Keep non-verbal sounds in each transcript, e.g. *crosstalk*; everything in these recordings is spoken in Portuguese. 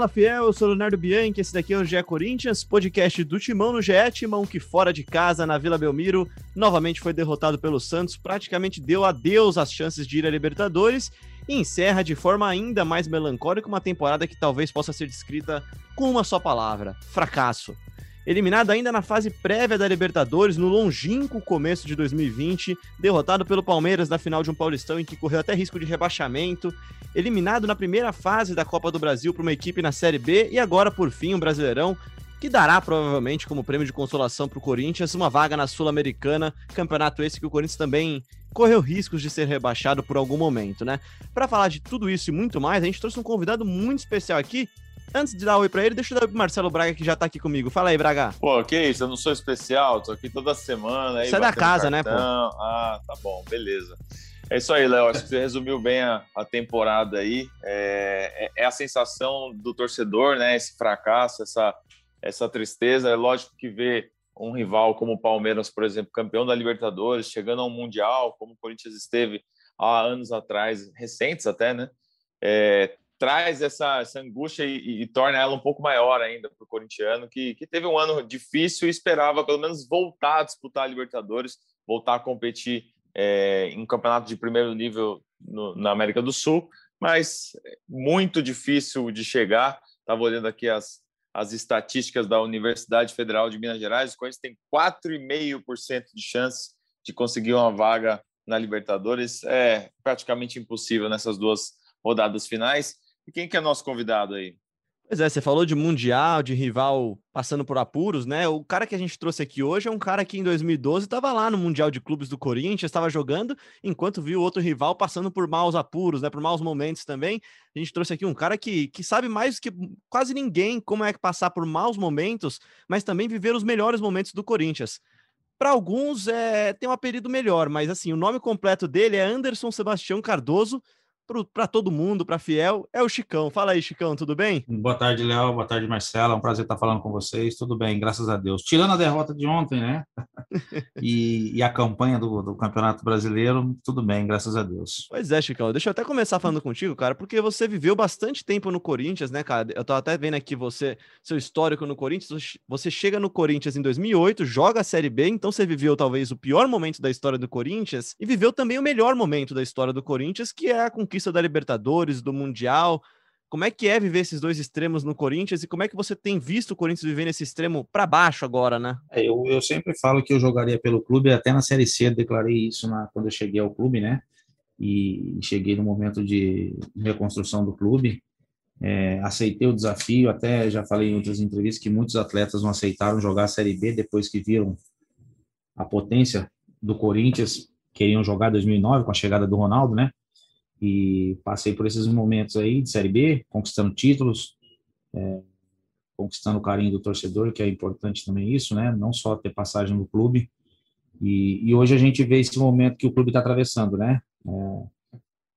Fala fiel, eu sou Leonardo Bianchi, esse daqui é o GE Corinthians, podcast do Timão no GE, Timão que fora de casa, na Vila Belmiro, novamente foi derrotado pelo Santos, praticamente deu adeus às chances de ir à Libertadores e encerra de forma ainda mais melancólica uma temporada que talvez possa ser descrita com uma só palavra, fracasso. Eliminado ainda na fase prévia da Libertadores, no longínquo começo de 2020, derrotado pelo Palmeiras na final de um Paulistão em que correu até risco de rebaixamento, eliminado na primeira fase da Copa do Brasil para uma equipe na Série B e agora, por fim, um Brasileirão que dará provavelmente como prêmio de consolação para o Corinthians uma vaga na Sul-Americana, campeonato esse que o Corinthians também correu riscos de ser rebaixado por algum momento, né? Para falar de tudo isso e muito mais, a gente trouxe um convidado muito especial aqui. Antes de dar oi para ele, deixa eu dar oi pro Marcelo Braga que já tá aqui comigo. Fala aí, Braga. Pô, que isso, eu não sou especial, tô aqui toda semana. Aí Você é da casa, né, pô? Ah, tá bom, beleza. É isso aí, Léo. Acho que você resumiu bem a, a temporada aí. É, é, é, a sensação do torcedor, né? Esse fracasso, essa, essa tristeza. É lógico que ver um rival como o Palmeiras, por exemplo, campeão da Libertadores, chegando ao Mundial, como o Corinthians esteve há anos atrás, recentes até, né? É, traz essa, essa angústia e, e, torna ela um pouco maior ainda para o corintiano, que, que teve um ano difícil e esperava pelo menos voltar a disputar a Libertadores, voltar a competir é, em campeonato de primeiro nível no, na América do Sul, mas muito difícil de chegar. Estava olhando aqui as, as estatísticas da Universidade Federal de Minas Gerais, o Corinthians tem 4,5% de chance de conseguir uma vaga na Libertadores. É praticamente impossível nessas duas rodadas finais. E quem que é nosso convidado aí? Pois é, você falou de mundial, de rival passando por apuros, né? O cara que a gente trouxe aqui hoje é um cara que em 2012 estava lá no Mundial de Clubes do Corinthians, estava jogando, enquanto viu outro rival passando por maus apuros, né? Por maus momentos também. A gente trouxe aqui um cara que, que sabe mais que quase ninguém como é que passar por maus momentos, mas também viver os melhores momentos do Corinthians. Para alguns é, tem um apelido melhor, mas assim, o nome completo dele é Anderson Sebastião Cardoso, para todo mundo, para Fiel, é o Chicão. Fala aí, Chicão, tudo bem? Boa tarde, Léo. Boa tarde, Marcelo. É um prazer estar falando com vocês. Tudo bem, graças a Deus. Tirando a derrota de ontem, né? *laughs* e, e, a campanha do, do, Campeonato Brasileiro, tudo bem, graças a Deus. Pois é, Chicão. Deixa eu até começar falando contigo, cara, porque você viveu bastante tempo no Corinthians, né, cara? Eu tô até vendo aqui você, seu histórico no Corinthians. Você chega no Corinthians em 2008, joga a Série B, então você viveu talvez o pior momento da história do Corinthians e viveu também o melhor momento da história do Corinthians, que é a conquista da Libertadores, do Mundial. Como é que é viver esses dois extremos no Corinthians e como é que você tem visto o Corinthians viver nesse extremo para baixo agora, né? É, eu, eu sempre falo que eu jogaria pelo clube, até na Série C declarei isso na, quando eu cheguei ao clube, né? E cheguei no momento de reconstrução do clube. É, aceitei o desafio, até já falei em outras entrevistas que muitos atletas não aceitaram jogar a Série B depois que viram a potência do Corinthians, queriam jogar 2009 com a chegada do Ronaldo, né? E passei por esses momentos aí de Série B, conquistando títulos, é, conquistando o carinho do torcedor, que é importante também isso, né? Não só ter passagem no clube. E, e hoje a gente vê esse momento que o clube está atravessando, né? É,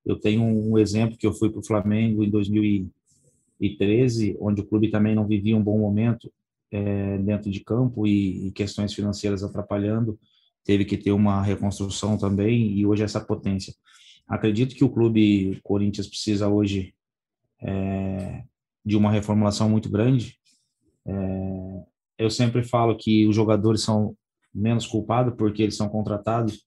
eu tenho um exemplo que eu fui para o Flamengo em 2013, onde o clube também não vivia um bom momento é, dentro de campo e, e questões financeiras atrapalhando, teve que ter uma reconstrução também e hoje essa potência. Acredito que o clube Corinthians precisa hoje é, de uma reformulação muito grande. É, eu sempre falo que os jogadores são menos culpados porque eles são contratados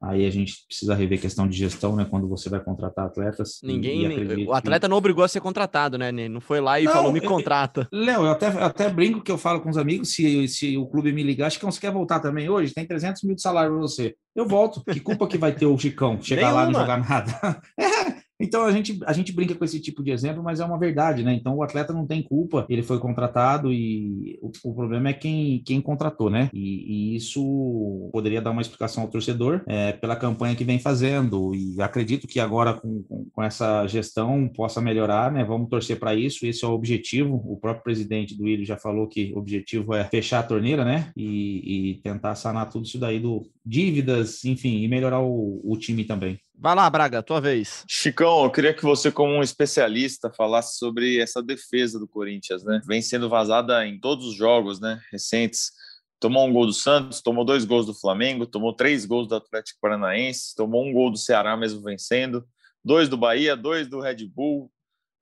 Aí a gente precisa rever questão de gestão, né? Quando você vai contratar atletas. Ninguém. o atleta que... não obrigou a ser contratado, né? Não foi lá e não, falou, me contrata. Léo, eu até, até brinco que eu falo com os amigos, se, se o clube me ligar, acho que você quer voltar também hoje, tem 300 mil de salário para você. Eu volto. Que culpa que vai ter o Chicão chegar lá e não jogar nada? *laughs* é, então a gente, a gente brinca com esse tipo de exemplo, mas é uma verdade, né? Então o atleta não tem culpa, ele foi contratado e o, o problema é quem, quem contratou, né? E, e, isso poderia dar uma explicação ao torcedor é, pela campanha que vem fazendo. E acredito que agora com, com, com essa gestão possa melhorar, né? Vamos torcer para isso, esse é o objetivo. O próprio presidente do Ilho já falou que o objetivo é fechar a torneira, né? E, e tentar sanar tudo isso daí do dívidas, enfim, e melhorar o, o time também. Vai lá, Braga, tua vez. Chicão, eu queria que você, como um especialista, falasse sobre essa defesa do Corinthians, né? Vem sendo vazada em todos os jogos, né? Recentes. Tomou um gol do Santos, tomou dois gols do Flamengo, tomou três gols do Atlético Paranaense, tomou um gol do Ceará mesmo vencendo, dois do Bahia, dois do Red Bull.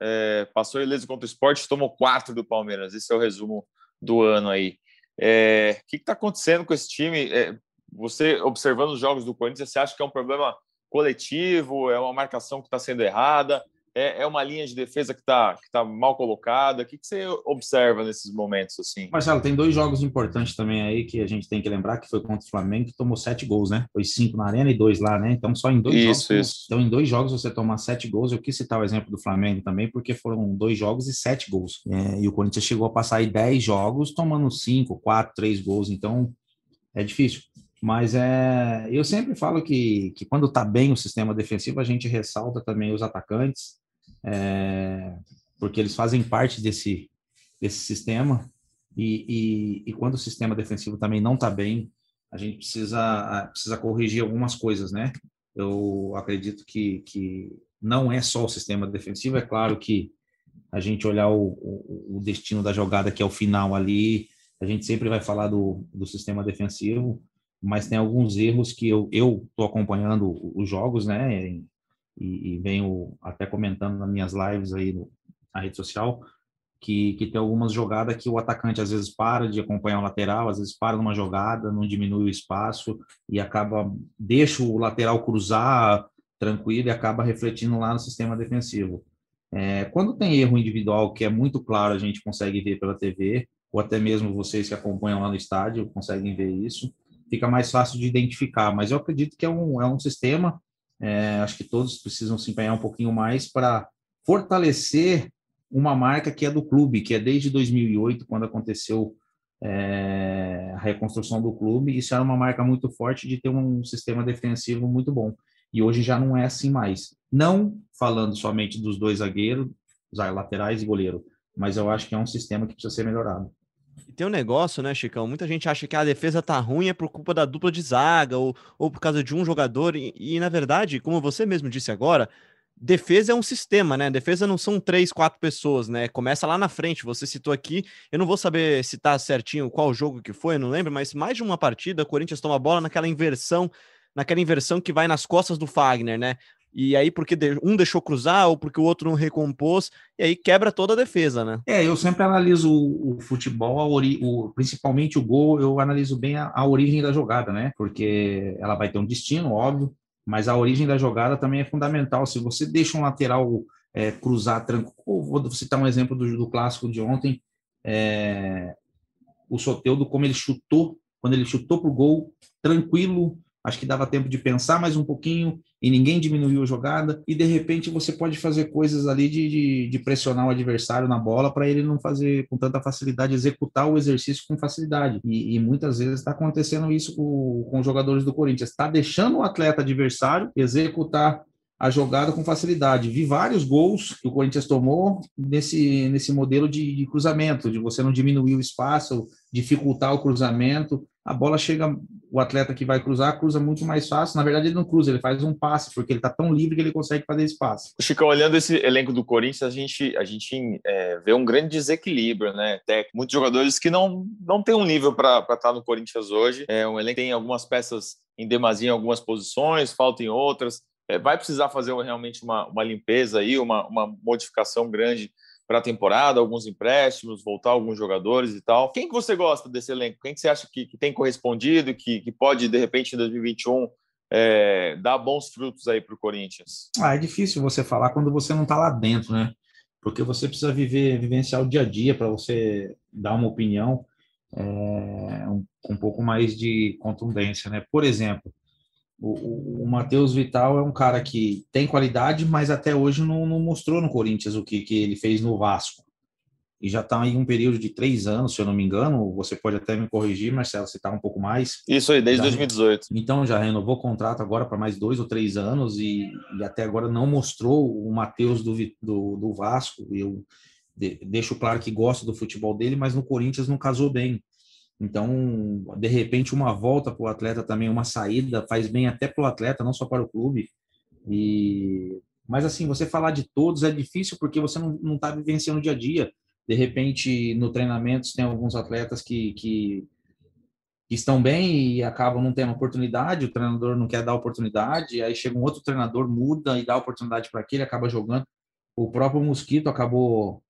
é, passou ileso contra o esporte, tomou quatro do Palmeiras. Esse é o resumo do ano aí. É, o que está acontecendo com esse time? É, você observando os jogos do Corinthians, você acha que é um problema coletivo? É uma marcação que está sendo errada? É, é uma linha de defesa que está que tá mal colocada? O que, que você observa nesses momentos assim? Marcelo, tem dois jogos importantes também aí que a gente tem que lembrar que foi contra o Flamengo que tomou sete gols, né? Foi cinco na arena e dois lá, né? Então só em dois isso, jogos. Isso. Então em dois jogos você tomar sete gols. Eu quis citar o exemplo do Flamengo também porque foram dois jogos e sete gols. É, e o Corinthians chegou a passar aí dez jogos tomando cinco, quatro, três gols. Então é difícil. Mas é, eu sempre falo que, que quando está bem o sistema defensivo, a gente ressalta também os atacantes, é, porque eles fazem parte desse, desse sistema. E, e, e quando o sistema defensivo também não está bem, a gente precisa, precisa corrigir algumas coisas, né? Eu acredito que, que não é só o sistema defensivo, é claro que a gente olhar o, o, o destino da jogada, que é o final ali, a gente sempre vai falar do, do sistema defensivo, mas tem alguns erros que eu estou acompanhando os jogos, né? E, e, venho até comentando nas minhas lives aí no, na rede social, que, que tem algumas jogadas que o atacante às vezes para de acompanhar o lateral, às vezes para numa jogada, não diminui o espaço e acaba, deixa o lateral cruzar tranquilo e acaba refletindo lá no sistema defensivo. É, quando tem erro individual que é muito claro, a gente consegue ver pela TV, ou até mesmo vocês que acompanham lá no estádio conseguem ver isso fica mais fácil de identificar. Mas eu acredito que é um, é um sistema, é, acho que todos precisam se empenhar um pouquinho mais para fortalecer uma marca que é do clube, que é desde 2008, quando aconteceu é, a reconstrução do clube. Isso era uma marca muito forte de ter um sistema defensivo muito bom. E hoje já não é assim mais. Não falando somente dos dois zagueiros, laterais e goleiro, mas eu acho que é um sistema que precisa ser melhorado. E tem um negócio, né, Chicão? Muita gente acha que a defesa tá ruim é por culpa da dupla de zaga ou, ou por causa de um jogador. E, e, na verdade, como você mesmo disse agora, defesa é um sistema, né? Defesa não são três, quatro pessoas, né? Começa lá na frente. Você citou aqui, eu não vou saber citar certinho qual jogo que foi, não lembro, mas mais de uma partida, o Corinthians toma bola naquela inversão naquela inversão que vai nas costas do Fagner, né? E aí porque um deixou cruzar ou porque o outro não recompôs, e aí quebra toda a defesa, né? É, eu sempre analiso o, o futebol, ori o, principalmente o gol, eu analiso bem a, a, origem da jogada, né? Porque ela vai ter um destino, óbvio, mas a origem da jogada também é fundamental. Se você deixa um lateral é, cruzar tranquilo, vou citar um exemplo do, do clássico de ontem, é, o Soteudo, como ele chutou, quando ele chutou pro gol, tranquilo, acho que dava tempo de pensar mais um pouquinho e ninguém diminuiu a jogada, e de repente você pode fazer coisas ali de, de, de pressionar o adversário na bola para ele não fazer com tanta facilidade, executar o exercício com facilidade. E, e muitas vezes está acontecendo isso com, com os jogadores do Corinthians, está deixando o atleta adversário executar a jogada com facilidade. Vi vários gols que o Corinthians tomou nesse, nesse modelo de, de cruzamento, de você não diminuir o espaço, dificultar o cruzamento a bola chega, o atleta que vai cruzar, cruza muito mais fácil. Na verdade, ele não cruza, ele faz um passe, porque ele está tão livre que ele consegue fazer passe. Chico, olhando esse elenco do Corinthians, a gente, a gente é, vê um grande desequilíbrio, né? Até muitos jogadores que não, não têm um nível para estar tá no Corinthians hoje. É um elenco tem algumas peças em demasia em algumas posições, falta em outras. É, vai precisar fazer realmente uma, uma limpeza aí, uma, uma modificação grande para a temporada, alguns empréstimos, voltar alguns jogadores e tal. Quem que você gosta desse elenco? Quem que você acha que, que tem correspondido, que, que pode, de repente, em 2021, é, dar bons frutos aí para o Corinthians? Ah, é difícil você falar quando você não está lá dentro, né? Porque você precisa viver, vivenciar o dia a dia para você dar uma opinião é, um, um pouco mais de contundência, né? Por exemplo, o, o Matheus Vital é um cara que tem qualidade, mas até hoje não, não mostrou no Corinthians o que, que ele fez no Vasco. E já está em um período de três anos, se eu não me engano. Você pode até me corrigir, Marcelo, se está um pouco mais. Isso aí, desde já, 2018. Então já renovou o contrato agora para mais dois ou três anos e, e até agora não mostrou o Matheus do, do, do Vasco. Eu de, deixo claro que gosto do futebol dele, mas no Corinthians não casou bem. Então, de repente, uma volta para o atleta também, uma saída, faz bem até para o atleta, não só para o clube. E mas assim, você falar de todos é difícil porque você não está vivenciando o dia a dia. De repente, no treinamento, tem alguns atletas que, que, que, estão bem e acabam não tendo oportunidade, o treinador não quer dar oportunidade, aí chega um outro treinador, muda e dá oportunidade para aquele, acaba jogando. O próprio Mosquito acabou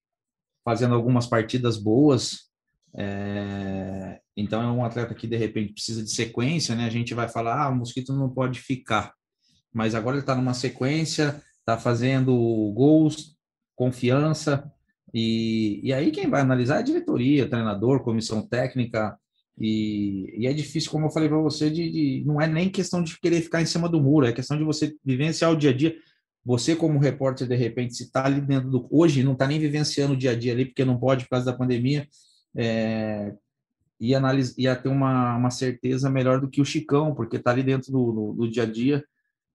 fazendo algumas partidas boas. É, então é um atleta que de repente precisa de sequência, né? A gente vai falar, ah, o Mosquito não pode ficar, mas agora ele está numa sequência, está fazendo gols, confiança, e, e aí quem vai analisar é a diretoria, treinador, comissão técnica, e, e é difícil, como eu falei para você, de, de, não é nem questão de querer ficar em cima do muro, é questão de você vivenciar o dia a dia. Você, como repórter, de repente, se está ali dentro do. Hoje, não está nem vivenciando o dia a dia ali, porque não pode por causa da pandemia, é, e analisa, ia ter uma, uma certeza melhor do que o Chicão, porque está ali dentro do, do, do, dia a dia.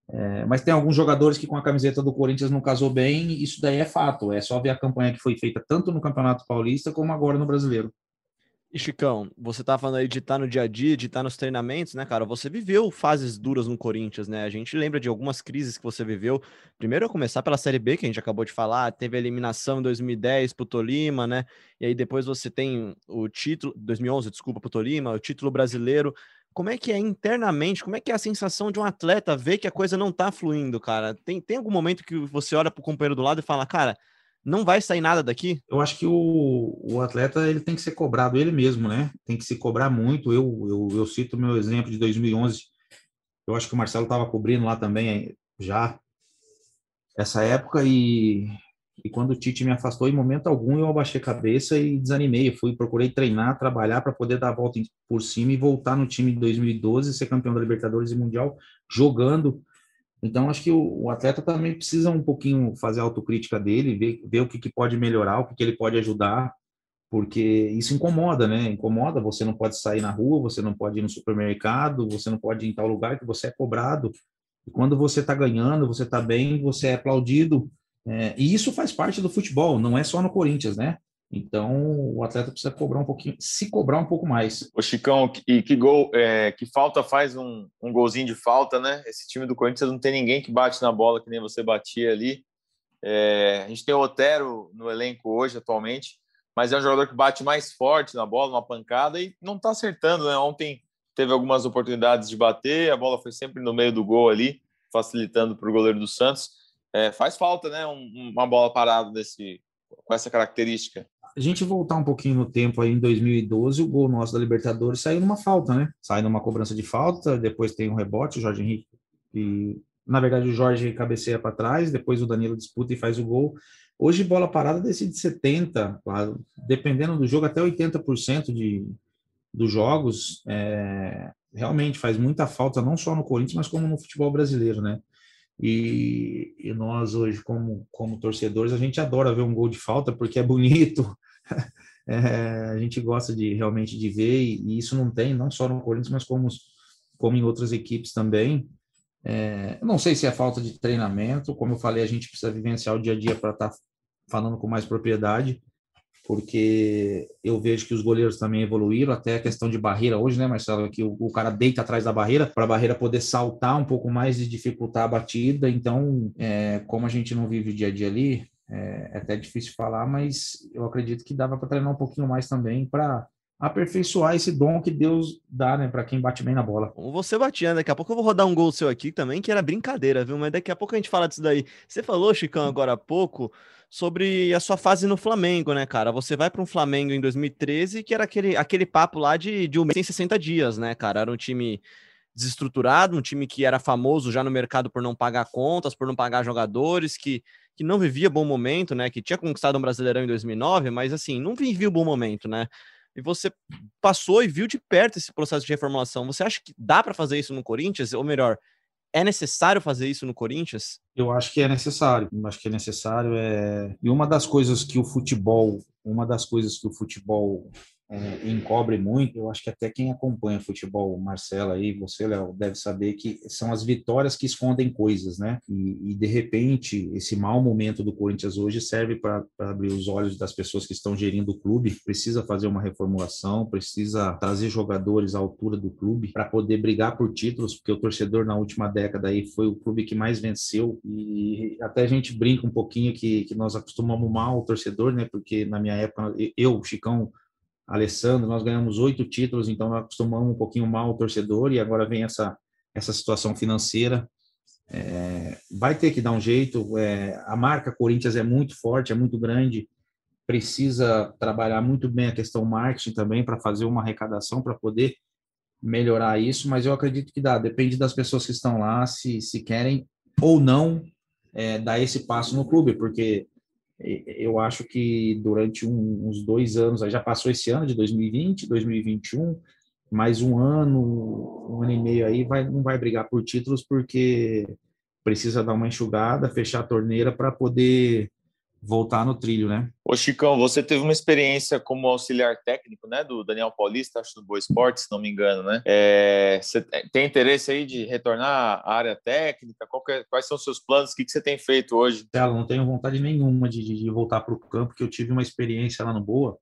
É, mas tem alguns jogadores que com a camiseta do Corinthians não casou bem, isso daí é fato. É só ver a campanha que foi feita tanto no Campeonato Paulista como agora no Brasileiro. E Chicão, você tá falando aí de estar tá no dia a dia, de estar tá nos treinamentos, né, cara? Você viveu fases duras no Corinthians, né? A gente lembra de algumas crises que você viveu. Primeiro, a começar pela Série B, que a gente acabou de falar, teve a eliminação em 2010 pro Tolima, né? E aí depois você tem o título, 2011, desculpa, pro Tolima, o título brasileiro. Como é que é internamente, como é que é a sensação de um atleta ver que a coisa não tá fluindo, cara? Tem, tem algum momento que você olha pro companheiro do lado e fala, cara, não vai sair nada daqui? Eu acho que o, o atleta ele tem que ser cobrado ele mesmo, né? Tem que se cobrar muito. Eu, eu, eu cito meu exemplo de 2011. Eu acho que o Marcelo estava cobrindo lá também já essa época e, e quando o Tite me afastou, em momento algum eu abaixei a cabeça e desanimei. Eu fui, procurei treinar, trabalhar para poder dar a volta por cima e voltar no time de 2012, ser campeão da Libertadores e Mundial, jogando então, acho que o, o, atleta também precisa um pouquinho fazer a autocrítica dele, ver, ver o que, que pode melhorar, o que, que ele pode ajudar, porque isso incomoda, né? Incomoda, você não pode sair na rua, você não pode ir no supermercado, você não pode ir em tal lugar que você é cobrado. E quando você está ganhando, você está bem, você é aplaudido. É, e isso faz parte do futebol, não é só no Corinthians, né? Então, o atleta precisa cobrar um pouquinho, se cobrar um pouco mais. O Chicão, e que gol, é, que falta faz um, um golzinho de falta, né? Esse time do Corinthians não tem ninguém que bate na bola que nem você batia ali. É, a gente tem o Otero no elenco hoje, atualmente, mas é um jogador que bate mais forte na bola, uma pancada, e não está acertando, né? Ontem teve algumas oportunidades de bater, a bola foi sempre no meio do gol ali, facilitando para o goleiro do Santos. É, faz falta, né? Um, uma bola parada desse, com essa característica a gente voltar um pouquinho no tempo aí em 2012, o gol nosso da Libertadores saiu numa falta, né? Sai numa cobrança de falta, depois tem um rebote, o Jorge Henrique, e na verdade o Jorge cabeceia para trás, depois o Danilo disputa e faz o gol. Hoje bola parada decide 70, dependendo do jogo até 80% de dos jogos, é, realmente faz muita falta não só no Corinthians, mas como no futebol brasileiro, né? E, e, nós hoje, como, como torcedores, a gente adora ver um gol de falta porque é bonito. *laughs* é, a gente gosta de realmente de ver e, e, isso não tem não só no Corinthians, mas como, como em outras equipes também. É, não sei se é falta de treinamento, como eu falei, a gente precisa vivenciar o dia a dia para estar tá falando com mais propriedade porque eu vejo que os goleiros também evoluíram, até a questão de barreira hoje, né, Marcelo, que o, o cara deita atrás da barreira para a barreira poder saltar um pouco mais e dificultar a batida. Então, é, como a gente não vive o dia a dia ali, é, é até difícil falar, mas eu acredito que dava para treinar um pouquinho mais também para aperfeiçoar esse dom que Deus dá, né, para quem bate bem na bola. Você batia, daqui a pouco eu vou rodar um gol seu aqui também, que era brincadeira, viu? Mas daqui a pouco a gente fala disso daí. Você falou, Chicão, agora há pouco, sobre a sua fase no Flamengo, né, cara? Você vai para um Flamengo em 2013, que era aquele, aquele papo lá de, de um mês em 60 dias, né, cara? Era um time desestruturado, um time que era famoso já no mercado por não pagar contas, por não pagar jogadores, que, que não vivia bom momento, né? Que tinha conquistado um Brasileirão em 2009, mas assim, não vivia o bom momento, né? e você passou e viu de perto esse processo de reformulação. Você acha que dá para fazer isso no Corinthians? Ou melhor, é necessário fazer isso no Corinthians? Eu acho que é necessário. Eu acho que é necessário. É... E uma das coisas que o futebol, uma das coisas que o futebol é, encobre muito. Eu acho que até quem acompanha futebol, Marcela aí, você, Léo, deve saber que são as vitórias que escondem coisas, né? E, e de repente, esse mau momento do Corinthians hoje serve para abrir os olhos das pessoas que estão gerindo o clube. Precisa fazer uma reformulação, precisa trazer jogadores à altura do clube para poder brigar por títulos, porque o torcedor na última década aí foi o clube que mais venceu. E até a gente brinca um pouquinho que, que nós acostumamos mal o torcedor, né? Porque na minha época, eu, Chicão, Alessandro, nós ganhamos oito títulos, então nós acostumamos um pouquinho mal o torcedor e agora vem essa, essa situação financeira. É, vai ter que dar um jeito. É, a marca Corinthians é muito forte, é muito grande. Precisa trabalhar muito bem a questão marketing também para fazer uma arrecadação para poder melhorar isso. Mas eu acredito que dá. Depende das pessoas que estão lá se, se querem ou não é, dar esse passo no clube, porque eu acho que durante um, uns dois anos, já passou esse ano de 2020, 2021, mais um ano, um ano e meio aí, vai, não vai brigar por títulos porque precisa dar uma enxugada, fechar a torneira para poder voltar no trilho, né? Ô Chicão, você teve uma experiência como auxiliar técnico, né, do Daniel Paulista, acho do Boa Esporte, se não me engano, né? É, você tem interesse aí de retornar à área técnica? É, quais são os seus planos? O que, que você tem feito hoje? Eu não tenho vontade nenhuma de, de voltar para o campo, porque eu tive uma experiência lá no Boa,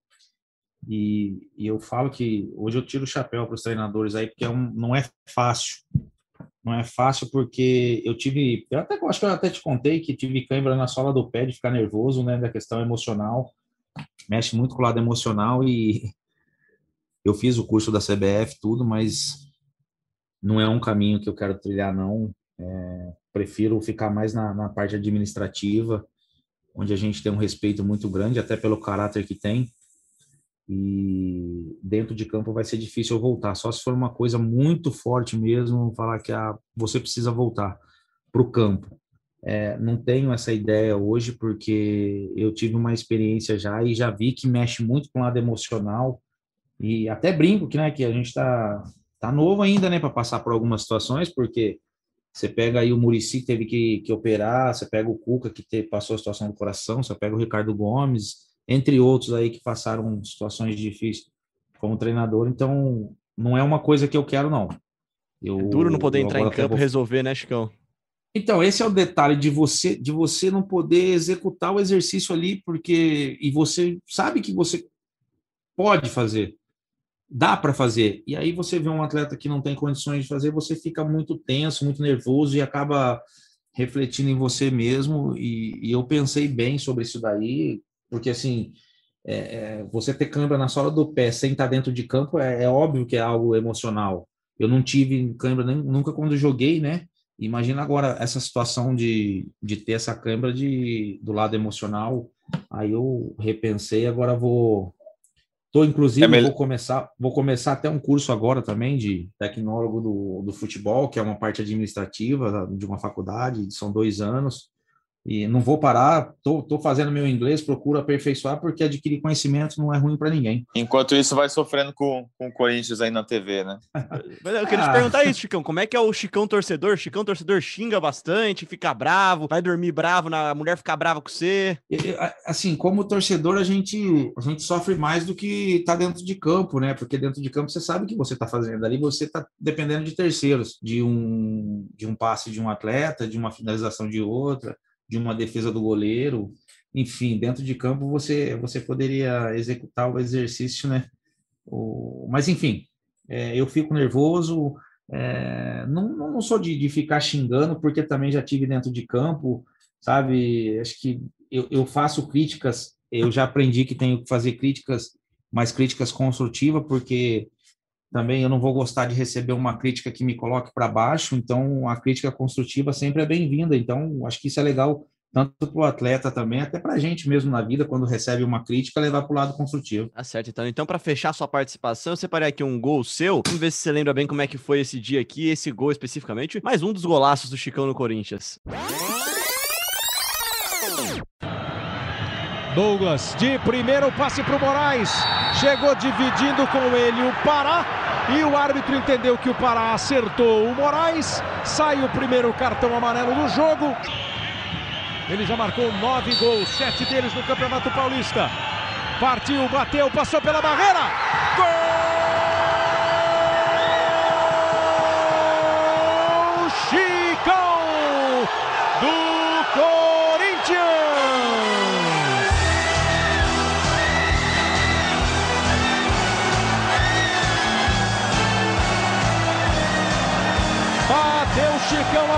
e, e, eu falo que hoje eu tiro o chapéu para os treinadores aí, porque é um, não é fácil não é fácil porque eu tive, eu até acho que eu até te contei que tive câimbra na sola do pé de ficar nervoso, né, da questão emocional. Mexe muito com o lado emocional e *laughs* eu fiz o curso da CBF tudo, mas não é um caminho que eu quero trilhar não. É, prefiro ficar mais na, na parte administrativa, onde a gente tem um respeito muito grande, até pelo caráter que tem e dentro de campo vai ser difícil eu voltar. Só se for uma coisa muito forte mesmo, falar que ah, você precisa voltar para o campo. É, não tenho essa ideia hoje porque eu tive uma experiência já e já vi que mexe muito com o lado emocional e até brinco que, né, que a gente está tá novo ainda, né, para passar por algumas situações, porque você pega aí o Murici que teve que, que operar, você pega o Cuca que te, passou a situação do coração, você pega o Ricardo Gomes, entre outros aí que passaram situações difíceis como treinador. Então, não é uma coisa que eu quero, não. Eu, é duro não poder entrar em campo e vou... resolver, né, Chicão? Então, esse é o detalhe de você de você não poder executar o exercício ali, porque e você sabe que você pode fazer, dá para fazer. E aí você vê um atleta que não tem condições de fazer, você fica muito tenso, muito nervoso e acaba refletindo em você mesmo. E, e eu pensei bem sobre isso daí, porque assim, é, é, você ter câimbra na sola do pé sem estar dentro de campo é, é óbvio que é algo emocional. Eu não tive câimbra nem, nunca quando joguei, né? Imagina agora essa situação de, de ter essa câimbra de, do lado emocional. Aí eu repensei, agora vou. Tô, inclusive, é vou começar, vou começar até um curso agora também de tecnólogo do, do futebol, que é uma parte administrativa de uma faculdade, são dois anos e não vou parar, tô, tô fazendo meu inglês, procuro aperfeiçoar, porque adquirir conhecimento não é ruim para ninguém. Enquanto isso, vai sofrendo com, com o Corinthians aí na TV, né? *laughs* eu queria te perguntar isso, Chicão, como é que é o Chicão torcedor? Chicão torcedor xinga bastante, fica bravo, vai dormir bravo, na, a mulher fica brava com você? Assim, como torcedor, a gente, a gente sofre mais do que tá dentro de campo, né? Porque dentro de campo você sabe o que você tá fazendo, ali você tá dependendo de terceiros, de um, de um passe de um atleta, de uma finalização de outra, de uma defesa do goleiro, enfim, dentro de campo você você poderia executar o exercício, né? O, mas enfim, é, eu fico nervoso, é, não, não sou de, de ficar xingando, porque também já tive dentro de campo, sabe? Acho que eu, eu faço críticas, eu já aprendi que tenho que fazer críticas, mas críticas construtivas, porque também eu não vou gostar de receber uma crítica que me coloque para baixo, então a crítica construtiva sempre é bem-vinda. Então, acho que isso é legal tanto para o atleta também, até para a gente mesmo na vida, quando recebe uma crítica, levar para o lado construtivo. Tá certo, então. Então, para fechar sua participação, eu separei aqui um gol seu. Vamos ver se você lembra bem como é que foi esse dia aqui, esse gol especificamente. Mais um dos golaços do Chicão no Corinthians. Douglas, de primeiro passe para o Moraes. Chegou dividindo com ele o Pará. E o árbitro entendeu que o Pará acertou o Moraes. Sai o primeiro cartão amarelo do jogo. Ele já marcou nove gols, sete deles no Campeonato Paulista. Partiu, bateu, passou pela barreira. Gol!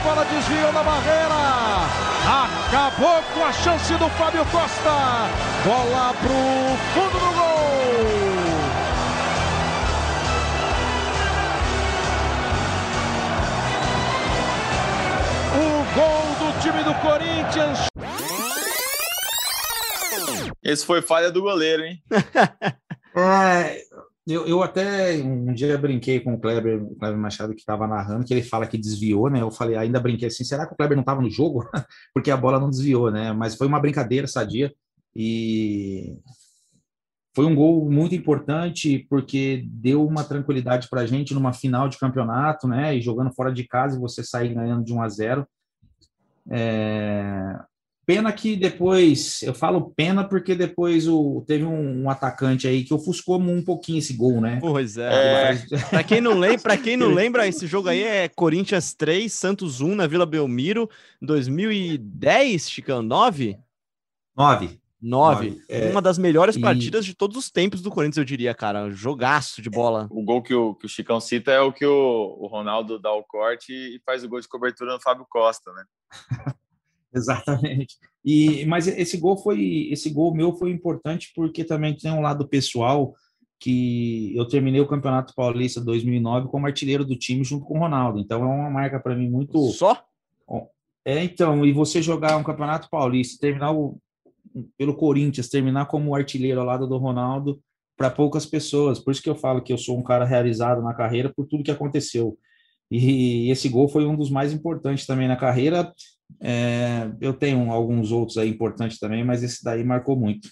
A bola desviou na barreira. Acabou com a chance do Fábio Costa. Bola pro fundo do gol. O time do Corinthians. Esse foi falha do goleiro, hein? *laughs* é, eu, eu até um dia brinquei com o Kleber, o Kleber Machado, que estava narrando, que ele fala que desviou, né? Eu falei, ainda brinquei assim, será que o Kleber não estava no jogo? *laughs* Porque a bola não desviou, né? Mas foi uma brincadeira sadia e foi um gol muito importante porque deu uma tranquilidade para a gente numa final de campeonato, né? E jogando fora de casa e você sair ganhando de 1 a 0. É... Pena que depois, eu falo pena porque depois o, teve um, um atacante aí que ofuscou um pouquinho esse gol, né? Pois é. é. *laughs* Para quem não lembra, para quem não *laughs* lembra, esse jogo aí é Corinthians 3, Santos 1 na Vila Belmiro, 2010, Chicão, 9? 9. Nove. É, Uma das melhores e... partidas de todos os tempos do Corinthians, eu diria, cara. Um jogaço de bola. O gol que o, que o Chicão cita é o que o, o Ronaldo dá o corte e faz o gol de cobertura no Fábio Costa, né? *laughs* Exatamente. E, mas esse gol foi, esse gol meu foi importante porque também tem um lado pessoal que eu terminei o Campeonato Paulista 2009 como artilheiro do time junto com o Ronaldo. Então é uma marca para mim muito. Só? É, então, e você jogar um Campeonato Paulista, terminar o, pelo Corinthians, terminar como artilheiro ao lado do Ronaldo, para poucas pessoas. Por isso que eu falo que eu sou um cara realizado na carreira por tudo que aconteceu. E esse gol foi um dos mais importantes também na carreira. É, eu tenho alguns outros aí importantes também, mas esse daí marcou muito.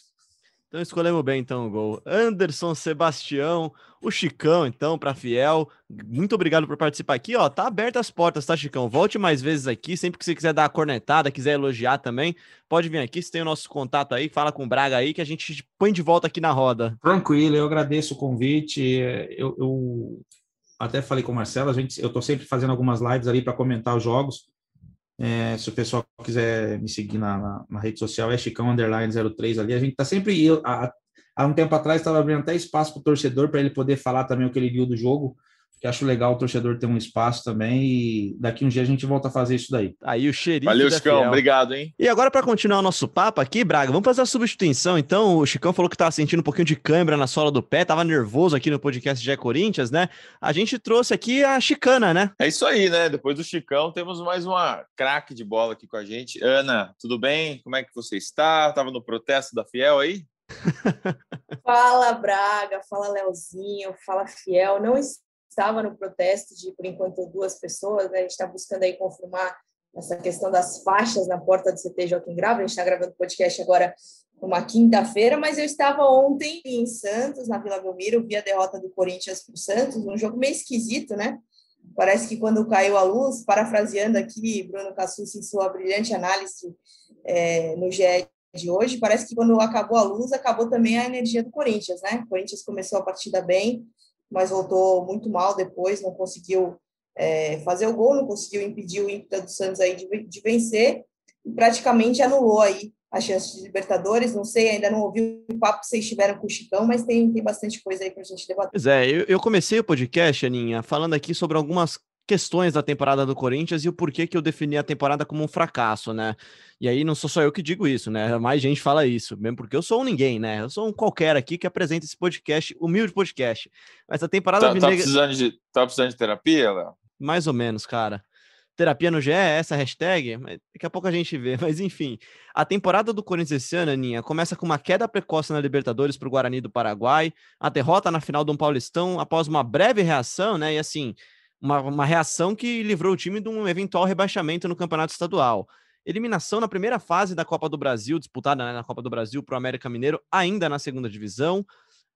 Então escolhemos bem então o gol. Anderson Sebastião, o Chicão então para Fiel. Muito obrigado por participar aqui, ó. Tá aberta as portas, tá, Chicão? Volte mais vezes aqui, sempre que você quiser dar a cornetada, quiser elogiar também, pode vir aqui, você tem o nosso contato aí, fala com o Braga aí que a gente põe de volta aqui na roda. Tranquilo, eu agradeço o convite. Eu, eu até falei com o Marcelo, a gente, eu tô sempre fazendo algumas lives ali para comentar os jogos. É, se o pessoal quiser me seguir na, na, na rede social, é Chicão Underline 03 ali. A gente tá sempre. Eu, há, há um tempo atrás estava abrindo até espaço para o torcedor para ele poder falar também o que ele viu do jogo que acho legal o torcedor ter um espaço também e daqui um dia a gente volta a fazer isso daí. Aí o xerife Valeu, Chicão, obrigado, hein? E agora para continuar o nosso papo aqui, Braga, vamos fazer a substituição, então, o Chicão falou que tava sentindo um pouquinho de câimbra na sola do pé, tava nervoso aqui no podcast de Corinthians, né? A gente trouxe aqui a Chicana, né? É isso aí, né? Depois do Chicão, temos mais uma craque de bola aqui com a gente. Ana, tudo bem? Como é que você está? Tava no protesto da Fiel aí? *laughs* fala Braga, fala Leozinho, fala Fiel. Não estava no protesto de, por enquanto, duas pessoas, né? a gente está buscando aí confirmar essa questão das faixas na porta do CT Joaquim Grava, a gente está gravando podcast agora numa quinta-feira, mas eu estava ontem em Santos, na Vila Belmiro, vi a derrota do Corinthians para o Santos, um jogo meio esquisito, né? Parece que quando caiu a luz, parafraseando aqui Bruno Cassucci em sua brilhante análise é, no GE de hoje, parece que quando acabou a luz, acabou também a energia do Corinthians, né? O Corinthians começou a partida bem, mas voltou muito mal depois, não conseguiu é, fazer o gol, não conseguiu impedir o ímpeto do Santos aí de, de vencer e praticamente anulou aí a chance de Libertadores. Não sei, ainda não ouvi o papo que vocês tiveram com o Chicão, mas tem, tem bastante coisa aí para a gente debater. Pois é, eu, eu comecei o podcast, Aninha, falando aqui sobre algumas questões da temporada do Corinthians e o porquê que eu defini a temporada como um fracasso, né? E aí não sou só eu que digo isso, né? Mais gente fala isso, mesmo porque eu sou um ninguém, né? Eu sou um qualquer aqui que apresenta esse podcast, humilde podcast. Mas a temporada tá, tá precisando de tá precisando de terapia, Léo? Mais ou menos, cara. Terapia no GE, essa hashtag, daqui a pouco a gente vê, *laughs* mas enfim. A temporada do Corinthians esse ano, Aninha, começa com uma queda precoce na Libertadores para o Guarani do Paraguai, a derrota na final do um Paulistão após uma breve reação, né? E assim, uma, uma reação que livrou o time de um eventual rebaixamento no campeonato estadual. Eliminação na primeira fase da Copa do Brasil, disputada né, na Copa do Brasil para o América Mineiro, ainda na segunda divisão.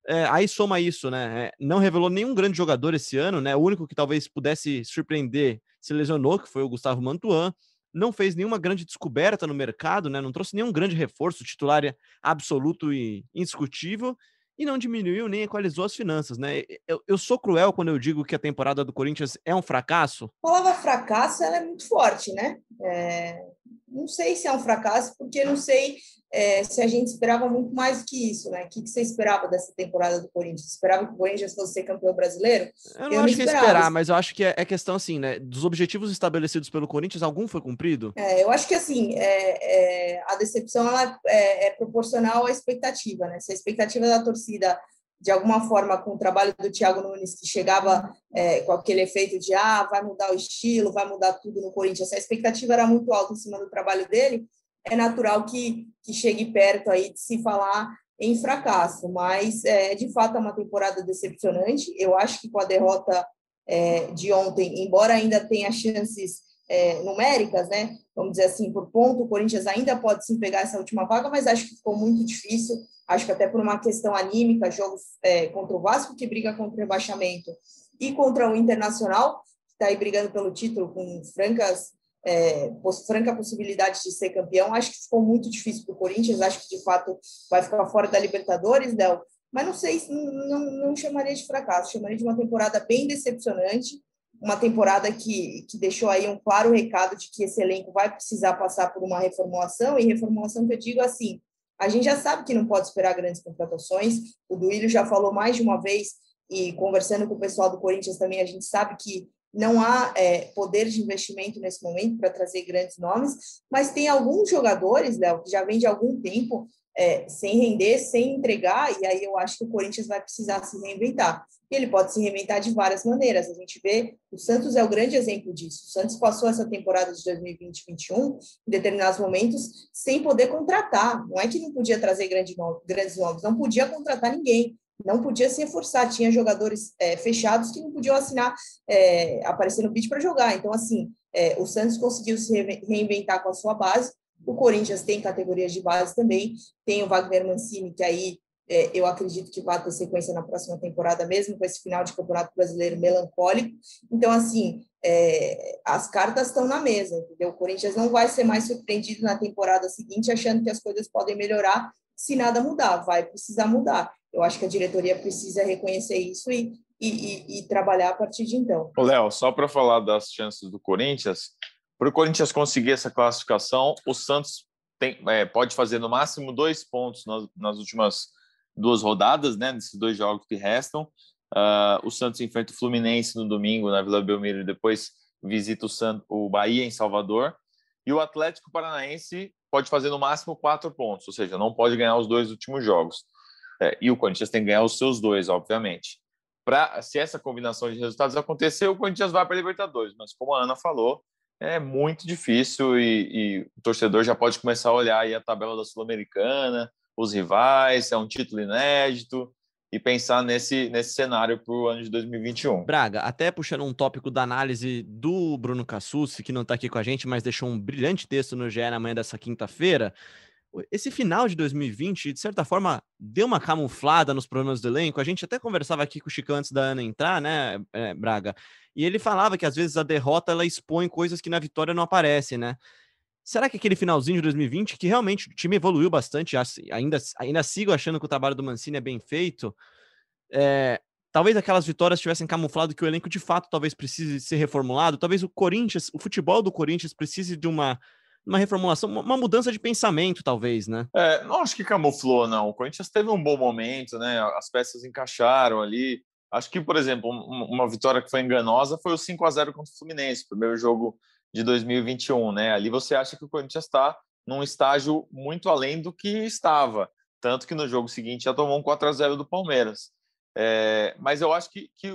É, aí soma isso, né? É, não revelou nenhum grande jogador esse ano, né? O único que talvez pudesse surpreender se lesionou, que foi o Gustavo Mantuan. Não fez nenhuma grande descoberta no mercado, né? Não trouxe nenhum grande reforço, titular absoluto e indiscutível e não diminuiu nem equalizou as finanças, né? Eu, eu, sou cruel quando eu digo que a temporada do Corinthians é um fracasso? A palavra fracasso ela é muito forte, né? É, não sei se é um fracasso, porque não sei é, se a gente esperava muito mais do que isso, né? O que, que você esperava dessa temporada do Corinthians? Esperava que o Corinthians fosse ser campeão brasileiro? Eu não eu acho não que esperar, mas eu acho que é, é, questão assim, né? Dos objetivos estabelecidos pelo Corinthians, algum foi cumprido? É, eu acho que assim, é, é a decepção ela é, é, proporcional à expectativa, né? Se a expectativa da torcida de alguma forma, com o trabalho do Thiago Nunes, que chegava é, com aquele efeito de ah, vai mudar o estilo, vai mudar tudo no Corinthians. A expectativa era muito alta em cima do trabalho dele. É natural que, que chegue perto aí de se falar em fracasso, mas é, de fato é uma temporada decepcionante. Eu acho que com a derrota é, de ontem, embora ainda tenha chances é, numéricas, né? Vamos dizer assim, por ponto, o Corinthians ainda pode sim pegar essa última vaga, mas acho que ficou muito difícil. Acho que até por uma questão anímica, jogos é, contra o Vasco, que briga contra o rebaixamento, e contra o Internacional, que está aí brigando pelo título com francas, é, franca possibilidade de ser campeão. Acho que ficou muito difícil para o Corinthians. Acho que, de fato, vai ficar fora da Libertadores, Léo. Mas não sei, não, não chamaria de fracasso, chamaria de uma temporada bem decepcionante uma temporada que, que deixou aí um claro recado de que esse elenco vai precisar passar por uma reformulação, e reformulação que eu digo assim, a gente já sabe que não pode esperar grandes contratações, o Duílio já falou mais de uma vez, e conversando com o pessoal do Corinthians também, a gente sabe que não há é, poder de investimento nesse momento para trazer grandes nomes, mas tem alguns jogadores, Léo, que já vem de algum tempo é, sem render, sem entregar, e aí eu acho que o Corinthians vai precisar se reinventar. Ele pode se reinventar de várias maneiras. A gente vê, o Santos é o grande exemplo disso. O Santos passou essa temporada de 2020-21, em determinados momentos, sem poder contratar. Não é que não podia trazer grandes nomes, não podia contratar ninguém não podia se reforçar, tinha jogadores é, fechados que não podiam assinar, é, aparecer no pitch para jogar. Então, assim, é, o Santos conseguiu se reinventar com a sua base, o Corinthians tem categorias de base também, tem o Wagner Mancini, que aí eu acredito que vai ter sequência na próxima temporada, mesmo com esse final de campeonato brasileiro melancólico. Então, assim, é, as cartas estão na mesa, entendeu? O Corinthians não vai ser mais surpreendido na temporada seguinte achando que as coisas podem melhorar se nada mudar, vai precisar mudar. Eu acho que a diretoria precisa reconhecer isso e, e, e, e trabalhar a partir de então. Léo, só para falar das chances do Corinthians, para o Corinthians conseguir essa classificação, o Santos tem, é, pode fazer no máximo dois pontos nas, nas, últimas duas rodadas, né? Nesses dois jogos que restam. Uh, o Santos enfrenta o Fluminense no domingo na Vila Belmiro e depois visita o, Santos, o Bahia em Salvador. E o Atlético Paranaense pode fazer no máximo quatro pontos, ou seja, não pode ganhar os dois últimos jogos. É, e o Corinthians tem que ganhar os seus dois, obviamente. Pra, se essa combinação de resultados acontecer, o Corinthians vai para a Libertadores. Mas como a Ana falou, é muito difícil e, e, o torcedor já pode começar a olhar aí a tabela da Sul-Americana, os rivais, é um título inédito e pensar nesse, nesse cenário para o ano de 2021. Braga, até puxando um tópico da análise do Bruno Cassucci, que não está aqui com a gente, mas deixou um brilhante texto no GE na manhã dessa quinta-feira, esse final de 2020, de certa forma, deu uma camuflada nos problemas do elenco. A gente até conversava aqui com o Chico antes da Ana entrar, né, é, Braga? E ele falava que às vezes a derrota ela expõe coisas que na vitória não aparecem, né? Será que aquele finalzinho de 2020, que realmente o time evoluiu bastante, ainda, ainda sigo achando que o trabalho do Mancini é bem feito, é, talvez aquelas vitórias tivessem camuflado que o elenco de fato talvez precise ser reformulado, talvez o Corinthians, o futebol do Corinthians precise de uma uma reformulação, uma mudança de pensamento, talvez, né? É, não acho que camuflou, não. O Corinthians teve um bom momento, né? As peças encaixaram ali. Acho que, por exemplo, uma vitória que foi enganosa foi o 5 a 0 contra o Fluminense, primeiro jogo de 2021, né? Ali você acha que o Corinthians está num estágio muito além do que estava, tanto que no jogo seguinte já tomou um 4 a 0 do Palmeiras. É, mas eu acho que, que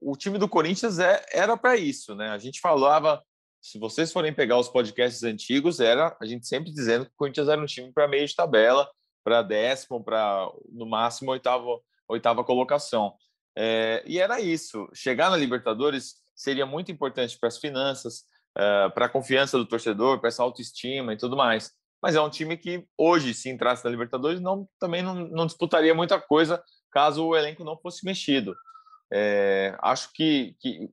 o time do Corinthians é, era para isso, né? A gente falava se vocês forem pegar os podcasts antigos, era a gente sempre dizendo que o Corinthians era um time para meio de tabela, para décimo, para no máximo oitavo, oitava colocação. É, e era isso. Chegar na Libertadores seria muito importante para as finanças, é, para a confiança do torcedor, para essa autoestima e tudo mais. Mas é um time que hoje, se entrasse na Libertadores, não, também não, não disputaria muita coisa caso o elenco não fosse mexido. É, acho que, que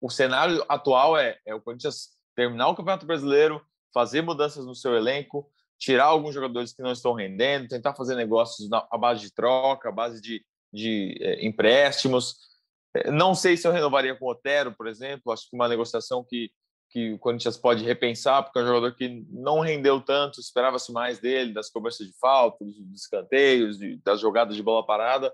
o cenário atual é, é o Corinthians terminar o Campeonato Brasileiro, fazer mudanças no seu elenco, tirar alguns jogadores que não estão rendendo, tentar fazer negócios na, à base de troca, à base de, de é, empréstimos. Não sei se eu renovaria com o Otero, por exemplo. Acho que uma negociação que, que o Corinthians pode repensar, porque é um jogador que não rendeu tanto, esperava-se mais dele, das cobranças de falta, dos escanteios, de, das jogadas de bola parada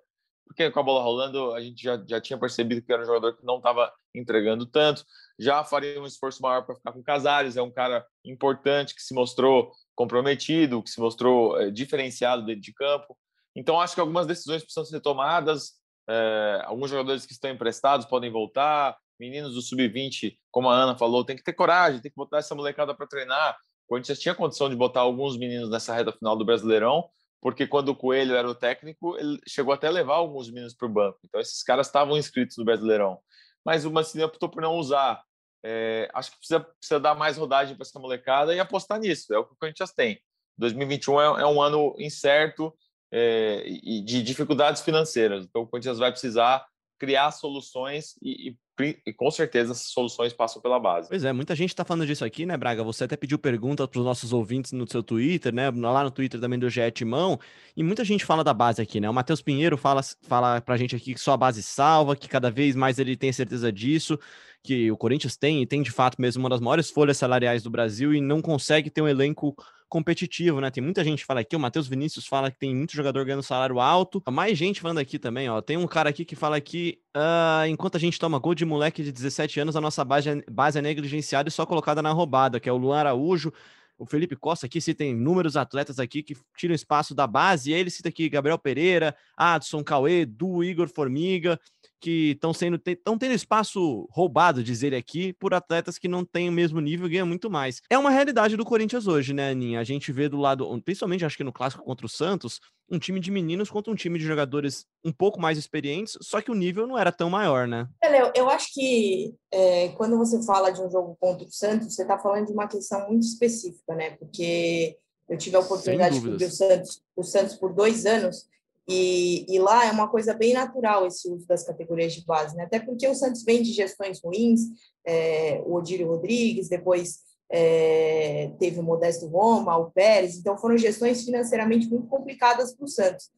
porque com a bola rolando a gente já, já tinha percebido que era um jogador que não estava entregando tanto. Já faria um esforço maior para ficar com o Casares, é um cara importante que se mostrou comprometido, que se mostrou é, diferenciado dentro de campo. Então, acho que algumas decisões precisam ser tomadas. É, alguns jogadores que estão emprestados podem voltar. Meninos do sub-20, como a Ana falou, tem que ter coragem, tem que botar essa molecada para treinar. O Corinthians tinha condição de botar alguns meninos nessa reta final do Brasileirão, porque quando o Coelho era o técnico, ele chegou até a levar alguns meninos para o banco. Então, esses caras estavam inscritos no Brasileirão. Mas o Mancini optou por não usar. É, acho que precisa, precisa dar mais rodagem para essa molecada e apostar nisso. É o que o Corinthians tem. 2021 é, é um ano incerto é, e de dificuldades financeiras. Então, o Corinthians vai precisar criar soluções e, e e com certeza essas soluções passam pela base. Pois é, muita gente está falando disso aqui, né, Braga? Você até pediu perguntas para os nossos ouvintes no seu Twitter, né? Lá no Twitter também do GE Timão, e muita gente fala da base aqui, né? O Matheus Pinheiro fala, fala para a gente aqui que só a base salva, que cada vez mais ele tem certeza disso, que o Corinthians tem, e tem de fato mesmo uma das maiores folhas salariais do Brasil e não consegue ter um elenco competitivo, né? Tem muita gente fala aqui, o Matheus Vinícius fala que tem muito jogador ganhando salário alto. Mais gente falando aqui também, ó. Tem um cara aqui que fala que uh, enquanto a gente toma gol de moleque de 17 anos, a nossa base é, base é negligenciada e só colocada na roubada, que é o Luan Araújo. O Felipe Costa aqui citem inúmeros atletas aqui que tiram espaço da base, e ele cita aqui Gabriel Pereira, Adson, Cauê, Du, Igor Formiga que estão sendo estão tendo espaço roubado, diz ele aqui, por atletas que não têm o mesmo nível e ganham muito mais. É uma realidade do Corinthians hoje, né, Aninha? A gente vê do lado, principalmente acho que no clássico contra o Santos, um time de meninos contra um time de jogadores um pouco mais experientes, só que o nível não era tão maior, né? Eu, eu acho que é, quando você fala de um jogo contra o Santos, você está falando de uma questão muito específica, né? Porque eu tive a oportunidade de cobrir o Santos, o Santos por dois anos e, e, lá é uma coisa bem natural esse uso das categorias de base, né? até porque o Santos vem de gestões ruins, é, o Odílio Rodrigues, depois é, teve o Modesto Roma, o Pérez, então foram gestões financeiramente muito complicadas para o Santos.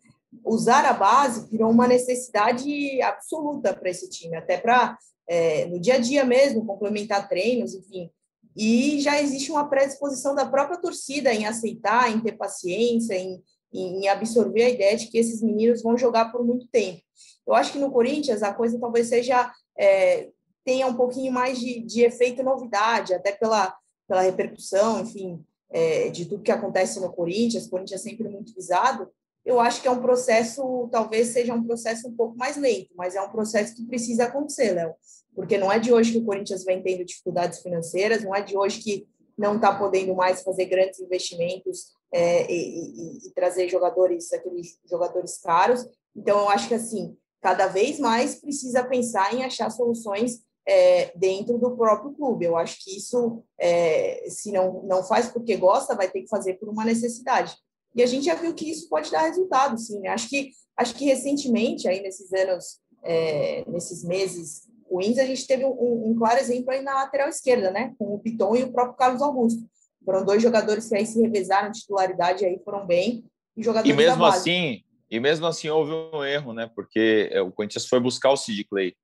Usar a base virou uma necessidade absoluta para esse time, até para é, no dia a dia mesmo, complementar treinos, enfim. E já existe uma predisposição da própria torcida em aceitar, em ter paciência, em em absorver a ideia de que esses meninos vão jogar por muito tempo. Eu acho que no Corinthians a coisa talvez seja é, tenha um pouquinho mais de, de, efeito novidade, até pela, pela repercussão, enfim, é, de tudo que acontece no Corinthians. O Corinthians é sempre muito visado. Eu acho que é um processo, talvez seja um processo um pouco mais lento, mas é um processo que precisa acontecer, Léo. Porque não é de hoje que o Corinthians vem tendo dificuldades financeiras, não é de hoje que não está podendo mais fazer grandes investimentos é, e, e, e, trazer jogadores, aqueles jogadores caros. Então, eu acho que assim, cada vez mais precisa pensar em achar soluções é, dentro do próprio clube. Eu acho que isso, é, se não, não faz porque gosta, vai ter que fazer por uma necessidade. E a gente já viu que isso pode dar resultado, sim. Né? Acho que acho que recentemente, aí nesses anos, é, nesses meses ruins, a gente teve um, um, claro exemplo aí na lateral esquerda, né? Com o Piton e o próprio Carlos Augusto. Foram dois jogadores que aí se revezaram de titularidade aí foram bem. E, jogadores e mesmo assim, e mesmo assim houve um erro, né? Porque é, o Corinthians foi buscar o Sid Clay.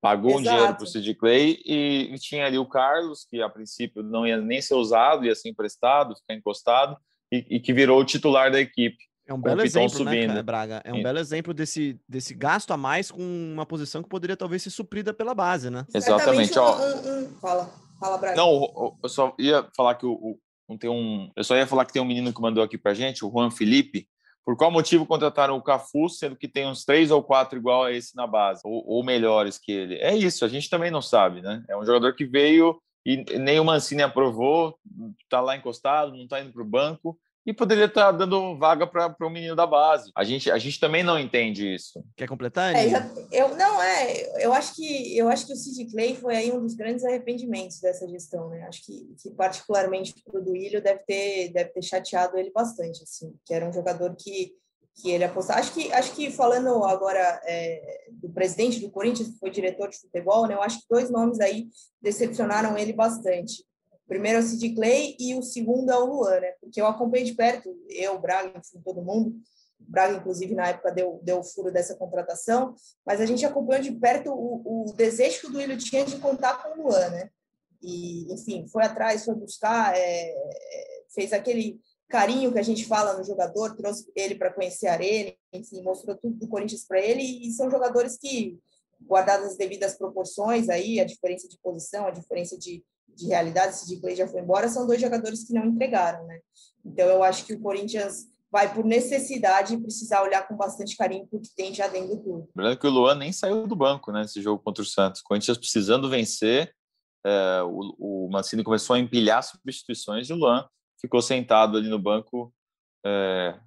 Pagou Exato. um dinheiro para o Sid Clay e, e tinha ali o Carlos, que a princípio não ia nem ser usado, ia ser emprestado, ficar encostado, e, e que virou o titular da equipe. É um belo exemplo, subindo. né, Braga? É um Sim. belo exemplo desse, desse gasto a mais com uma posição que poderia talvez ser suprida pela base, né? Exatamente. Ó, um, um... Fala, fala, Braga. Não, eu só ia falar que o, o, tem um, eu só ia falar que tem um menino que mandou aqui pra gente, o Juan Felipe. Por qual motivo contrataram o Cafu, sendo que tem uns três ou quatro igual a esse na base, ou, ou melhores que ele? É isso, a gente também não sabe, né? É um jogador que veio e nem o Mancini aprovou, tá lá encostado, não tá indo pro banco e poderia estar dando vaga para o menino da base. A gente, a gente também não entende isso. Quer completar? É, eu não é. Eu acho que eu acho que o Sid Clay foi aí um dos grandes arrependimentos dessa gestão, né? Acho que, que particularmente o Duílio deve ter deve ter chateado ele bastante, assim, que era um jogador que que ele apostava. Acho que acho que falando agora é, do presidente do Corinthians, que foi diretor de futebol, né? Eu acho que dois nomes aí decepcionaram ele bastante primeiro é o Sid Clay e o segundo é o Luan, né? Porque eu acompanhei de perto, eu, Braga, enfim, todo mundo. Braga, inclusive, na época deu, deu o furo dessa contratação, mas a gente acompanhou de perto o, o desejo que o Duílio tinha de contar com o Luan, né? E, enfim, foi atrás, foi buscar, é, fez aquele carinho que a gente fala no jogador, trouxe ele para conhecer a arena, enfim, mostrou tudo do Corinthians para ele, e são jogadores que, guardadas as devidas proporções aí, a diferença de posição, a diferença de, de realidade, se de já foi embora, são dois jogadores que não entregaram, né? Então eu acho que o Corinthians vai por necessidade precisar olhar com bastante carinho porque tem já dentro do clube. Lembrando que o Luan nem saiu do banco, né? Jogo contra o Santos. Corinthians precisando vencer, é, o, o Mancini começou a empilhar substituições e o Luan ficou sentado ali no banco é,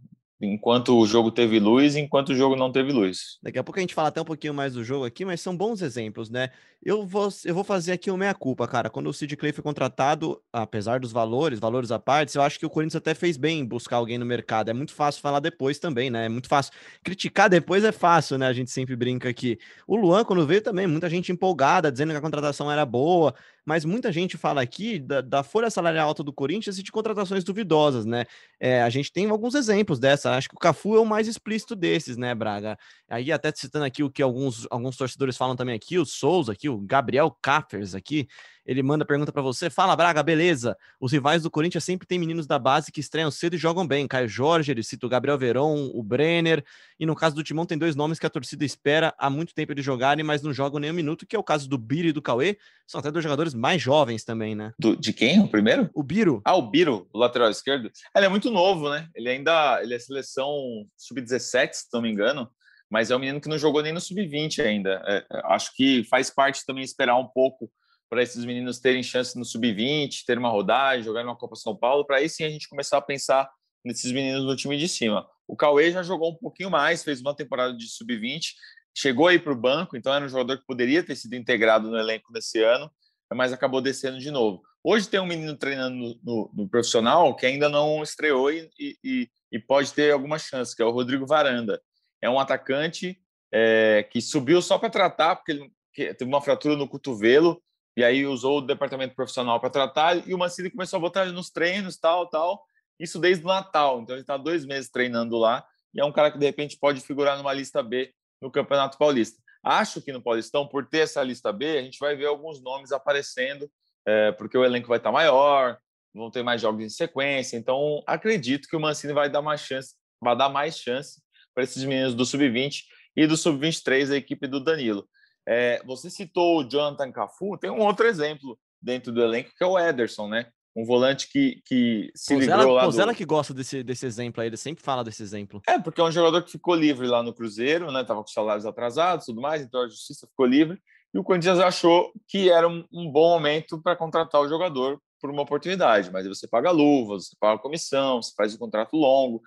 enquanto o jogo teve luz, enquanto o jogo não teve luz. Daqui a pouco a gente fala até um pouquinho mais do jogo aqui, mas são bons exemplos, né? Eu vou, eu vou fazer aqui o meia-culpa, cara. Quando o Sid Clay foi contratado, apesar dos valores, valores à parte, eu acho que o Corinthians até fez bem em buscar alguém no mercado. É muito fácil falar depois também, né? É muito fácil. Criticar depois é fácil, né? A gente sempre brinca aqui. O Luan, quando veio também, muita gente empolgada, dizendo que a contratação era boa, mas muita gente fala aqui da, da folha salarial alta do Corinthians e de contratações duvidosas, né? É, a gente tem alguns exemplos dessa. Acho que o Cafu é o mais explícito desses, né, Braga? Aí até citando aqui o que alguns, alguns torcedores falam também aqui, o Souza aqui, o Gabriel Caffers aqui, ele manda pergunta para você. Fala, Braga, beleza? Os rivais do Corinthians sempre tem meninos da base que estreiam cedo e jogam bem. Caio Jorge, ele cita o Gabriel Veron, o Brenner. E no caso do Timão, tem dois nomes que a torcida espera há muito tempo eles jogarem, mas não jogam nem um minuto, que é o caso do Biro e do Cauê. São até dois jogadores mais jovens também, né? Do, de quem? O primeiro? O Biro. Ah, o Biro, o lateral esquerdo. Ele é muito novo, né? Ele ainda ele é seleção sub-17, se não me engano mas é um menino que não jogou nem no sub-20 ainda. É, é, acho que faz parte também esperar um pouco para esses meninos terem chance no sub-20, ter uma rodagem, jogar numa Copa São Paulo, para aí sim a gente começar a pensar nesses meninos no time de cima. O Cauê já jogou um pouquinho mais, fez uma temporada de sub-20, chegou aí para o banco, então era um jogador que poderia ter sido integrado no elenco nesse ano, mas acabou descendo de novo. Hoje tem um menino treinando no, no, no profissional que ainda não estreou e, e, e, pode ter alguma chance, que é o Rodrigo Varanda é um atacante é, que subiu só para tratar, porque ele teve uma fratura no cotovelo, e aí usou o departamento profissional para tratar, e o Mancini começou a botar ele nos treinos, tal, tal, isso desde o Natal, então ele está dois meses treinando lá, e é um cara que de repente pode figurar numa lista B no Campeonato Paulista. Acho que no Paulistão, por ter essa lista B, a gente vai ver alguns nomes aparecendo, é, porque o elenco vai estar tá maior, vão ter mais jogos em sequência, então acredito que o Mancini vai dar mais chance, vai dar mais chance para esses meninos do sub-20 e do sub-23, a equipe do Danilo. É, você citou o Jonathan Cafu, tem um outro exemplo dentro do elenco que é o Ederson, né? Um volante que, que se Pozella, livrou lá Pozella do... que gosta desse, desse exemplo aí, ele sempre fala desse exemplo. É, porque é um jogador que ficou livre lá no Cruzeiro, né? Tava com salários atrasados tudo mais, então a justiça ficou livre. E o Corinthians achou que era um, um bom momento para contratar o jogador por uma oportunidade. Mas você paga luvas, você paga comissão, você faz um contrato longo.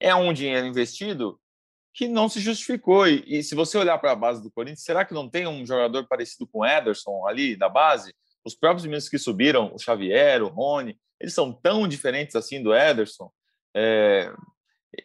É um dinheiro investido que não se justificou. E, e se você olhar para a base do Corinthians, será que não tem um jogador parecido com o Ederson ali da base? Os próprios meninos que subiram, o Xavier, o Rony, eles são tão diferentes assim do Ederson. É,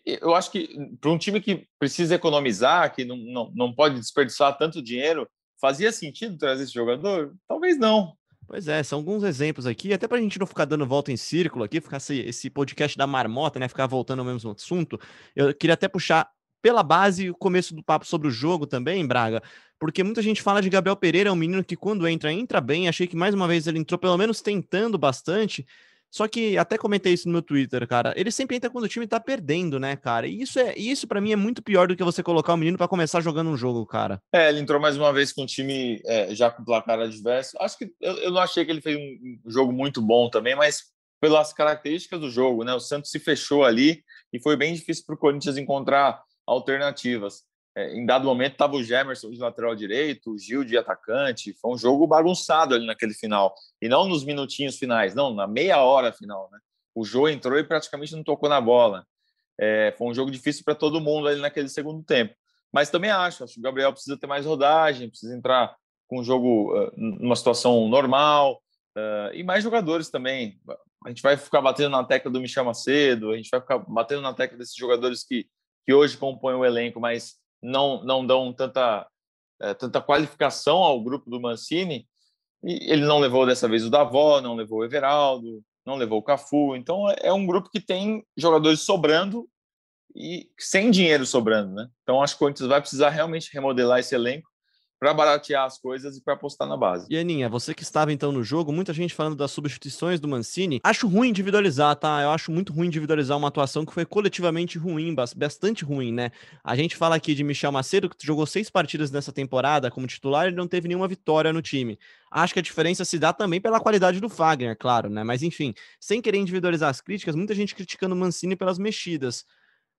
eu acho que para um time que precisa economizar, que não, não, não pode desperdiçar tanto dinheiro, fazia sentido trazer esse jogador? Talvez não. Pois é, são alguns exemplos aqui, até para a gente não ficar dando volta em círculo aqui, ficar esse, esse podcast da marmota, né? Ficar voltando ao mesmo assunto. Eu queria até puxar pela base, o começo do papo sobre o jogo também, Braga, porque muita gente fala de Gabriel Pereira, é um menino que quando entra, entra bem. Achei que mais uma vez ele entrou, pelo menos tentando bastante. Só que até comentei isso no meu Twitter, cara. Ele sempre entra quando o time tá perdendo, né, cara? E isso é isso para mim é muito pior do que você colocar o menino para começar jogando um jogo, cara. É, ele entrou mais uma vez com o time é, já com placar adverso. Acho que eu, eu, não achei que ele fez um jogo muito bom também, mas pelas características do jogo, né? O Santos se fechou ali e foi bem difícil para o Corinthians encontrar alternativas. É, em dado momento estava o Gemerson de lateral direito, o Gil de atacante. Foi um jogo bagunçado ali naquele final. E não nos minutinhos finais, não, na meia hora final. Né? O Jô entrou e praticamente não tocou na bola. É, foi um jogo difícil para todo mundo ali naquele segundo tempo. Mas também acho, acho que o Gabriel precisa ter mais rodagem, precisa entrar com o jogo uh, numa situação normal. Uh, e mais jogadores também. A gente vai ficar batendo na tecla do Michel Macedo, a gente vai ficar batendo na tecla desses jogadores que que hoje compõem o elenco, mas não, não dão tanta, é, tanta qualificação ao grupo do Mancini. E ele não levou dessa vez o Davó, não levou o Everaldo, não levou o Cafu. Então é, é um grupo que tem jogadores sobrando e sem dinheiro sobrando, né? Então acho que o Corinthians vai precisar realmente remodelar esse elenco para baratear as coisas e para apostar na base. E Aninha, você que estava então no jogo, muita gente falando das substituições do Mancini. Acho ruim individualizar, tá? Eu acho muito ruim individualizar uma atuação que foi coletivamente ruim, bastante ruim, né? A gente fala aqui de Michel Macedo, que jogou seis partidas nessa temporada como titular e não teve nenhuma vitória no time. Acho que a diferença se dá também pela qualidade do Fagner, claro, né? Mas enfim, sem querer individualizar as críticas, muita gente criticando o Mancini pelas mexidas.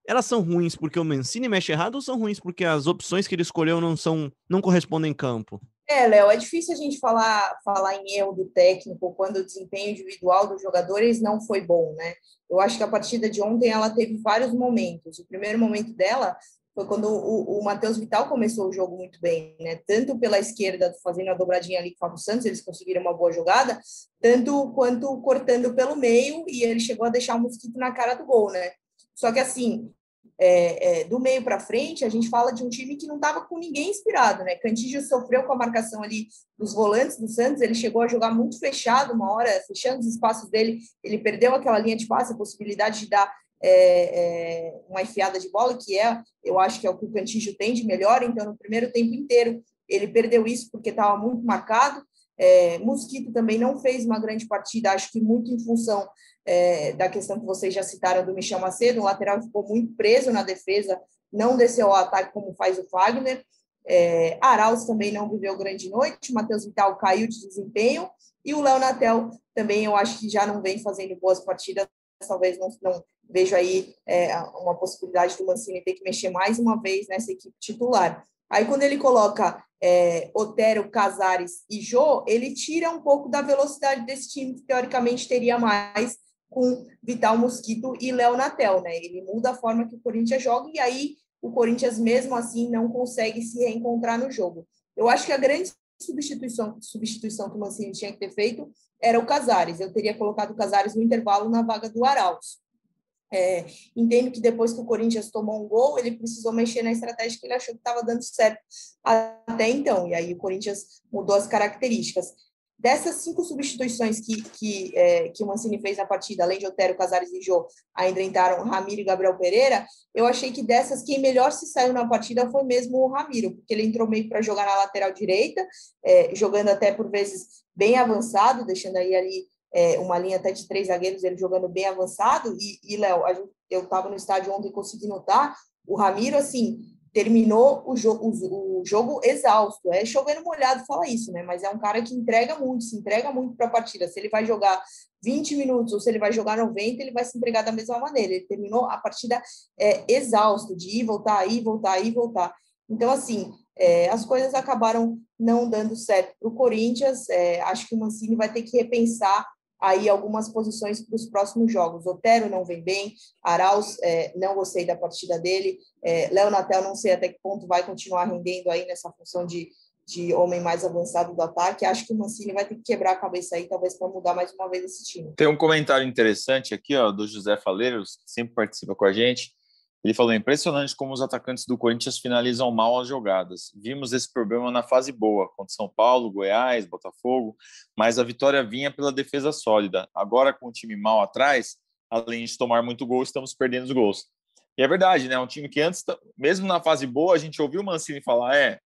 Elas são ruins porque o Mancini mexe errado ou são ruins porque as opções que ele escolheu não são não correspondem em campo? É, Léo, é difícil a gente falar, falar em erro do técnico quando o desempenho individual dos jogadores não foi bom, né? Eu acho que a partida de ontem ela teve vários momentos. O primeiro momento dela foi quando o, o Matheus Vital começou o jogo muito bem, né? Tanto pela esquerda, fazendo a dobradinha ali com o Fábio Santos, eles conseguiram uma boa jogada, tanto quanto cortando pelo meio, e ele chegou a deixar o mosquito na cara do gol, né? Só que assim, é, é, do meio para frente, a gente fala de um time que não estava com ninguém inspirado, né? Cantígio sofreu com a marcação ali dos volantes do Santos, ele chegou a jogar muito fechado, uma hora fechando os espaços dele, ele perdeu aquela linha de passe, a possibilidade de dar é, é, uma enfiada de bola, que é, eu acho que é o que o Cantígio tem de melhor, então no primeiro tempo inteiro ele perdeu isso porque estava muito marcado, é, Mosquito também não fez uma grande partida, acho que muito em função é, da questão que vocês já citaram do Michel Macedo, o lateral ficou muito preso na defesa, não desceu ao ataque como faz o Fagner. É, Arauz também não viveu grande noite, Matheus Vital caiu de desempenho, e o Léo Natel também eu acho que já não vem fazendo boas partidas, talvez não, não vejo aí é, uma possibilidade do Mancini ter que mexer mais uma vez nessa equipe titular. Aí, quando ele coloca é, Otero, Casares e Jô, ele tira um pouco da velocidade desse time, que teoricamente teria mais com Vital Mosquito e Léo Natel, né? Ele muda a forma que o Corinthians joga e aí o Corinthians, mesmo assim, não consegue se reencontrar no jogo. Eu acho que a grande substituição, substituição que o Mancini tinha que ter feito era o Casares. Eu teria colocado o Casares no intervalo na vaga do Arauz. É, entendo que depois que o Corinthians tomou um gol, ele precisou mexer na estratégia que ele achou que estava dando certo até então. E aí o Corinthians mudou as características. Dessas cinco substituições que, que, é, que o Mancini fez na partida, além de Otero, Casares e Jô, ainda entraram Ramiro e Gabriel Pereira, eu achei que dessas, quem melhor se saiu na partida foi mesmo o Ramiro, porque ele entrou meio para jogar na lateral direita, é, jogando até por vezes bem avançado, deixando aí ali é, uma linha até de três zagueiros, ele jogando bem avançado. E, e Léo, eu estava no estádio ontem e consegui notar, o Ramiro, assim, terminou o, jo o, o, jogo exausto. É chovendo molhado fala isso, né? Mas é um cara que entrega muito, se entrega muito para a partida. Se ele vai jogar 20 minutos ou se ele vai jogar 90, ele vai se entregar da mesma maneira. Ele terminou a partida é, exausto, de ir, voltar, aí, voltar, ir, voltar. Então, assim, é, as coisas acabaram não dando certo para o Corinthians. É, acho que o Mancini vai ter que repensar aí algumas posições para os próximos jogos. Otero não vem bem, Arauz é, não gostei da partida dele, é, Natel não sei até que ponto vai continuar rendendo aí nessa função de, de homem mais avançado do ataque. Acho que o Mancini vai ter que quebrar a cabeça aí, talvez para mudar mais uma vez esse time. Tem um comentário interessante aqui, ó, do José Faleiros, que sempre participa com a gente. Ele falou: impressionante como os atacantes do Corinthians finalizam mal as jogadas. Vimos esse problema na fase boa, contra São Paulo, Goiás, Botafogo, mas a vitória vinha pela defesa sólida. Agora, com o time mal atrás, além de tomar muito gol, estamos perdendo os gols. E é verdade, né? Um time que antes, mesmo na fase boa, a gente ouviu o Mancini falar: é,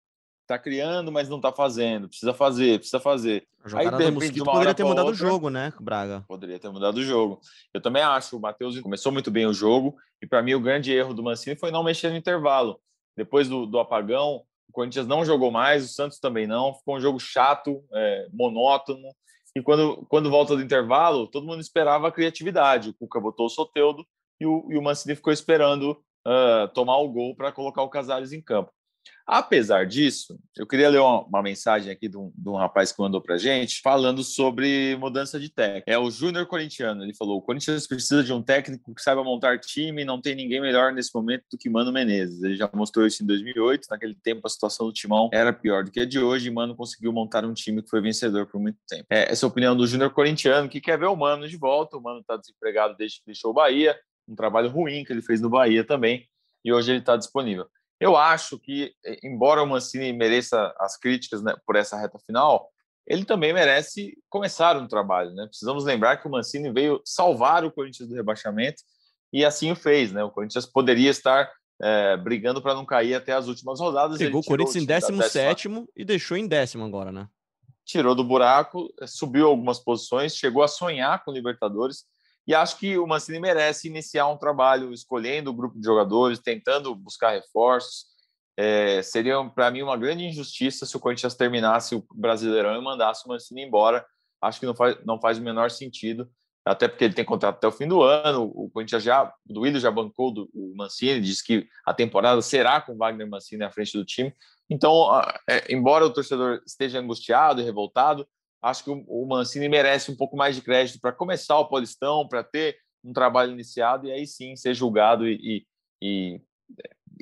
tá criando, mas não tá fazendo, precisa fazer, precisa fazer. Aí, de repente, de poderia ter mudado outra, o jogo, né, Braga? Poderia ter mudado o jogo. Eu também acho, o Matheus começou muito bem o jogo, e para mim o grande erro do Mancini foi não mexer no intervalo. Depois do, do apagão, o Corinthians não jogou mais, o Santos também não, ficou um jogo chato, é, monótono, e quando, quando volta do intervalo, todo mundo esperava a criatividade. O Cuca botou o Soteudo e o, e o Mancini ficou esperando uh, tomar o gol para colocar o Casares em campo. Apesar disso, eu queria ler uma, uma mensagem aqui de um, de um, rapaz que mandou para gente falando sobre mudança de técnico. É o Júnior Corintiano. Ele falou: o Corinthians precisa de um técnico que saiba montar time, não tem ninguém melhor nesse momento do que Mano Menezes. Ele já mostrou isso em 2008. Naquele tempo, a situação do Timão era pior do que a de hoje e Mano conseguiu montar um time que foi vencedor por muito tempo. É, essa é a opinião do Júnior Corintiano, que quer ver o Mano de volta. O Mano está desempregado desde que deixou o Bahia. Um trabalho ruim que ele fez no Bahia também. E hoje ele está disponível. Eu acho que, embora o Mancini mereça as críticas né, por essa reta final, ele também merece começar um trabalho. Né? Precisamos lembrar que o Mancini veio salvar o Corinthians do rebaixamento e assim o fez. Né? O Corinthians poderia estar é, brigando para não cair até as últimas rodadas. Pegou o Corinthians em 17 e deixou em décimo agora, né? Tirou do buraco, eh, subiu algumas posições, chegou a sonhar com Libertadores e acho que o Mancini merece iniciar um trabalho escolhendo o grupo de jogadores, tentando buscar reforços. É, seria, para mim, uma grande injustiça se o Corinthians terminasse o Brasileirão e mandasse o Mancini embora. Acho que não faz, não faz o menor sentido. até porque ele tem contrato até o fim do ano. O Corinthians já, o Willian já bancou do, o Mancini, disse que a temporada será com Wagner Mancini à frente do time. Então, é, embora o torcedor esteja angustiado e revoltado, acho que o, o Mancini merece um pouco mais de crédito para começar o Paulistão, para ter um trabalho iniciado e aí sim ser julgado e, e,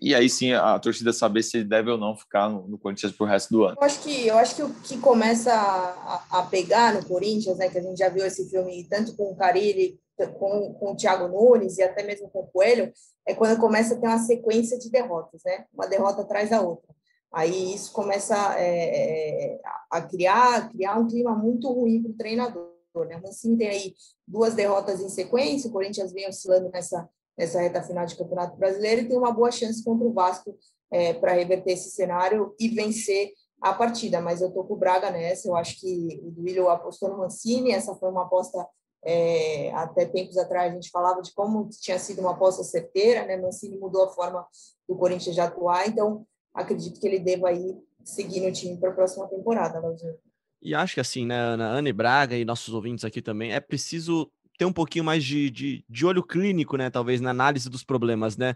e aí sim a, torcida saber se deve ou não ficar no, no, Corinthians pro resto do ano. Eu acho que eu acho que o que começa a, a, pegar no Corinthians, né, que a gente já viu esse filme tanto com o Carilli, com, com o Thiago Nunes e até mesmo com o Coelho, é quando começa a ter uma sequência de derrotas, né? Uma derrota atrás da outra. Aí isso começa é, é a criar, criar um clima muito ruim para o treinador. Né? O Mancini tem aí duas derrotas em sequência, o Corinthians vem oscilando nessa, nessa reta final de Campeonato Brasileiro e tem uma boa chance contra o Vasco é, para reverter esse cenário e vencer a partida. Mas eu estou com o Braga nessa, eu acho que o Duílio apostou no Mancini, essa foi uma aposta é, até tempos atrás a gente falava de como tinha sido uma aposta certeira, né? Mancini mudou a forma do Corinthians de atuar, então acredito que ele deva aí seguir no time para a próxima temporada, Leozinho. E acho que assim, né, Ana, Ana Braga e nossos ouvintes aqui também, é preciso ter um pouquinho mais de, de, de olho clínico, né, talvez, na análise dos problemas, né?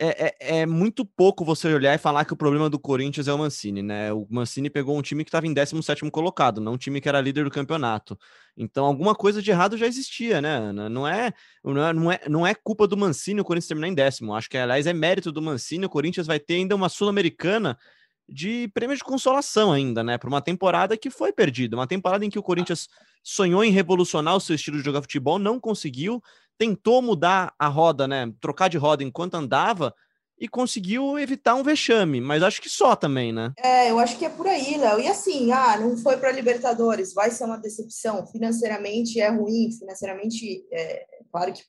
É, é, é, muito pouco você olhar e falar que o problema do Corinthians é o Mancini, né? O Mancini pegou um time que estava em 17 colocado, não um time que era líder do campeonato. Então, alguma coisa de errado já existia, né, Ana? Não é, não é, não é, não é culpa do Mancini o Corinthians terminar em décimo. Acho que, aliás, é mérito do Mancini. O Corinthians vai ter ainda uma Sul-Americana de prêmio de consolação ainda, né? Para uma temporada que foi perdida, uma temporada em que o Corinthians sonhou em revolucionar o seu estilo de jogar futebol, não conseguiu, tentou mudar a roda, né? Trocar de roda enquanto andava e conseguiu evitar um vexame, mas acho que só também, né? É, eu acho que é por aí, Léo. E assim, ah, não foi para Libertadores, vai ser uma decepção. Financeiramente é ruim, financeiramente, é, claro que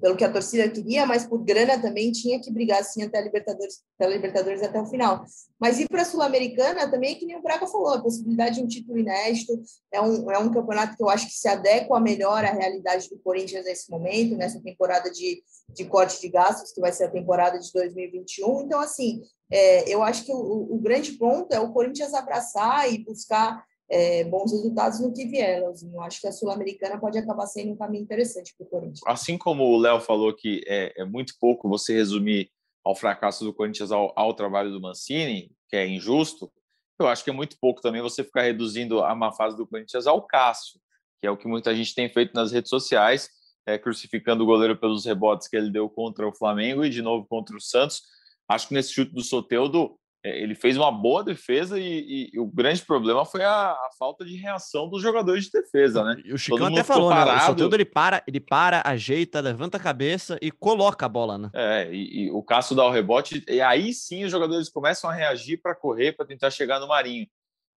pelo que a torcida queria, mas por grana também tinha que brigar assim até a Libertadores, até a Libertadores até o final. Mas ir para a Sul-Americana também, que nem o Braga falou, a possibilidade de um título inédito, é um, é um campeonato que eu acho que se adequa melhor à realidade do Corinthians nesse momento, nessa temporada de, de corte de gastos, que vai ser a temporada de 2021. Então, assim, é, eu acho que o, o grande ponto é o Corinthians abraçar e buscar é, bons resultados no que vier, Leozinho. Acho que a Sul-Americana pode acabar sendo um caminho interessante para o Corinthians. Assim como o Léo falou que é, é, muito pouco você resumir ao fracasso do Corinthians ao, ao, trabalho do Mancini, que é injusto, eu acho que é muito pouco também você ficar reduzindo a má fase do Corinthians ao Cássio, que é o que muita gente tem feito nas redes sociais, é, crucificando o goleiro pelos rebotes que ele deu contra o Flamengo e de novo contra o Santos. Acho que nesse chute do Soteudo ele fez uma boa defesa e, e, e o grande problema foi a, a, falta de reação dos jogadores de defesa, né? E o Chicão até falou, parado. né? O Soteldo ele para, ele para, ajeita, levanta a cabeça e coloca a bola, né? É, e, e o Cássio dá o rebote, e aí sim os jogadores começam a reagir para correr, para tentar chegar no Marinho.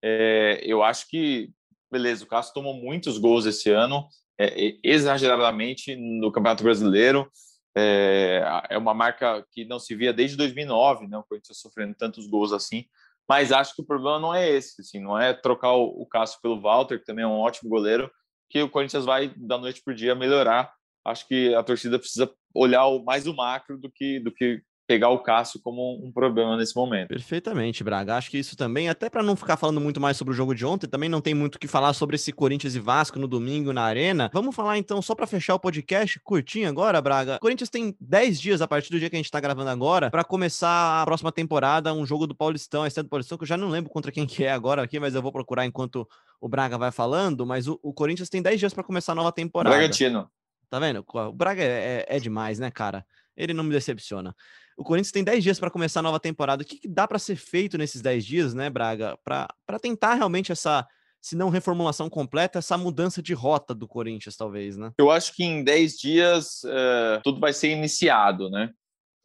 É, eu acho que, beleza, o Cássio tomou muitos gols esse ano, é, exageradamente no Campeonato Brasileiro. É, é uma marca que não se via desde 2009, né? O Corinthians sofrendo tantos gols assim. Mas acho que o problema não é esse, assim, não é trocar o, o Cássio pelo Walter, que também é um ótimo goleiro, que o Corinthians vai da noite para o dia melhorar. Acho que a torcida precisa olhar mais o macro do que do que pegar o Cássio como um problema nesse momento. Perfeitamente, Braga. Acho que isso também, até para não ficar falando muito mais sobre o jogo de ontem, também não tem muito o que falar sobre esse Corinthians e Vasco no domingo na Arena. Vamos falar então, só para fechar o podcast, curtinho agora, Braga. O Corinthians tem 10 dias a partir do dia que a gente tá gravando agora para começar a próxima temporada, um jogo do Paulistão, a do Paulistão, que eu já não lembro contra quem que é agora aqui, mas eu vou procurar enquanto o Braga vai falando, mas o, o Corinthians tem 10 dias para começar a nova temporada. Bragantino. Tá vendo? O Braga é, é, é demais, né, cara? Ele não me decepciona. O Corinthians tem 10 dias para começar a nova temporada. O que, que dá para ser feito nesses 10 dias, né, Braga? Para tentar realmente essa, se não reformulação completa, essa mudança de rota do Corinthians, talvez, né? Eu acho que em 10 dias uh, tudo vai ser iniciado, né?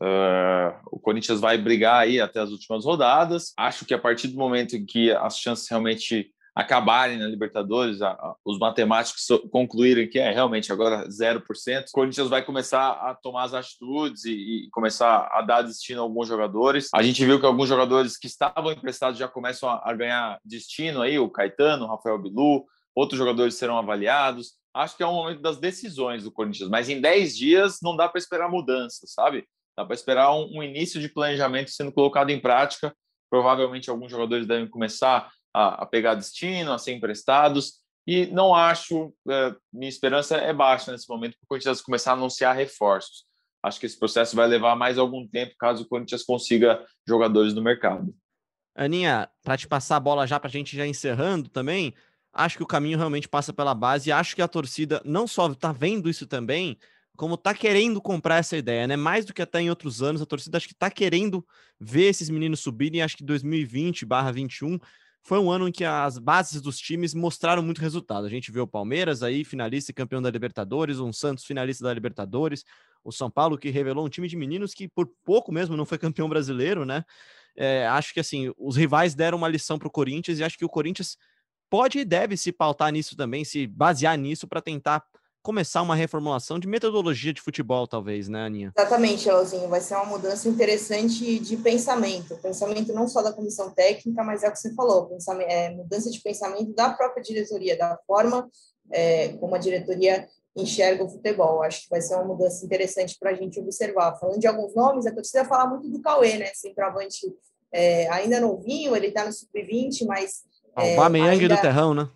Uh, o Corinthians vai brigar aí até as últimas rodadas. Acho que a partir do momento em que as chances realmente acabarem na Libertadores, a, a, os matemáticos concluírem que é realmente agora 0%, o Corinthians vai começar a tomar as atitudes e, e, começar a dar destino a alguns jogadores. A gente viu que alguns jogadores que estavam emprestados já começam a, a ganhar destino aí, o Caetano, o Rafael Bilu, outros jogadores serão avaliados. Acho que é o momento das decisões do Corinthians, mas em 10 dias não dá para esperar mudança, sabe? Dá para esperar um, um início de planejamento sendo colocado em prática. Provavelmente alguns jogadores devem começar a, a pegar destino, a ser emprestados. E não acho, é, minha esperança é baixa nesse momento, para o Corinthians começar a anunciar reforços. Acho que esse processo vai levar mais algum tempo, caso o Corinthians consiga jogadores no mercado. Aninha, para te passar a bola já para a gente já encerrando também, acho que o caminho realmente passa pela base e acho que a torcida não só está vendo isso também, como está querendo comprar essa ideia, né? Mais do que até em outros anos, a torcida acho que está querendo ver esses meninos subirem. Acho que 2020/21 foi um ano em que as bases dos times mostraram muito resultado. A gente viu o Palmeiras aí, finalista e campeão da Libertadores, um Santos finalista da Libertadores, o São Paulo que revelou um time de meninos que por pouco mesmo não foi campeão brasileiro, né? É, acho que assim, os rivais deram uma lição para o Corinthians e acho que o Corinthians pode e deve se pautar nisso também, se basear nisso para tentar começar uma reformulação de metodologia de futebol, talvez, né, Aninha? Exatamente, Elzinho. Vai ser uma mudança interessante de pensamento. Pensamento não só da comissão técnica, mas é o que você falou, é, mudança de pensamento da própria diretoria, da forma é, como a diretoria enxerga o futebol. Acho que vai ser uma mudança interessante para a gente observar. Falando de alguns nomes, a torcida fala muito do Cauê, né? Centroavante é, ainda novinho, ele está no sub-20, mas. É, o Bameyang ainda... do Terrão, né?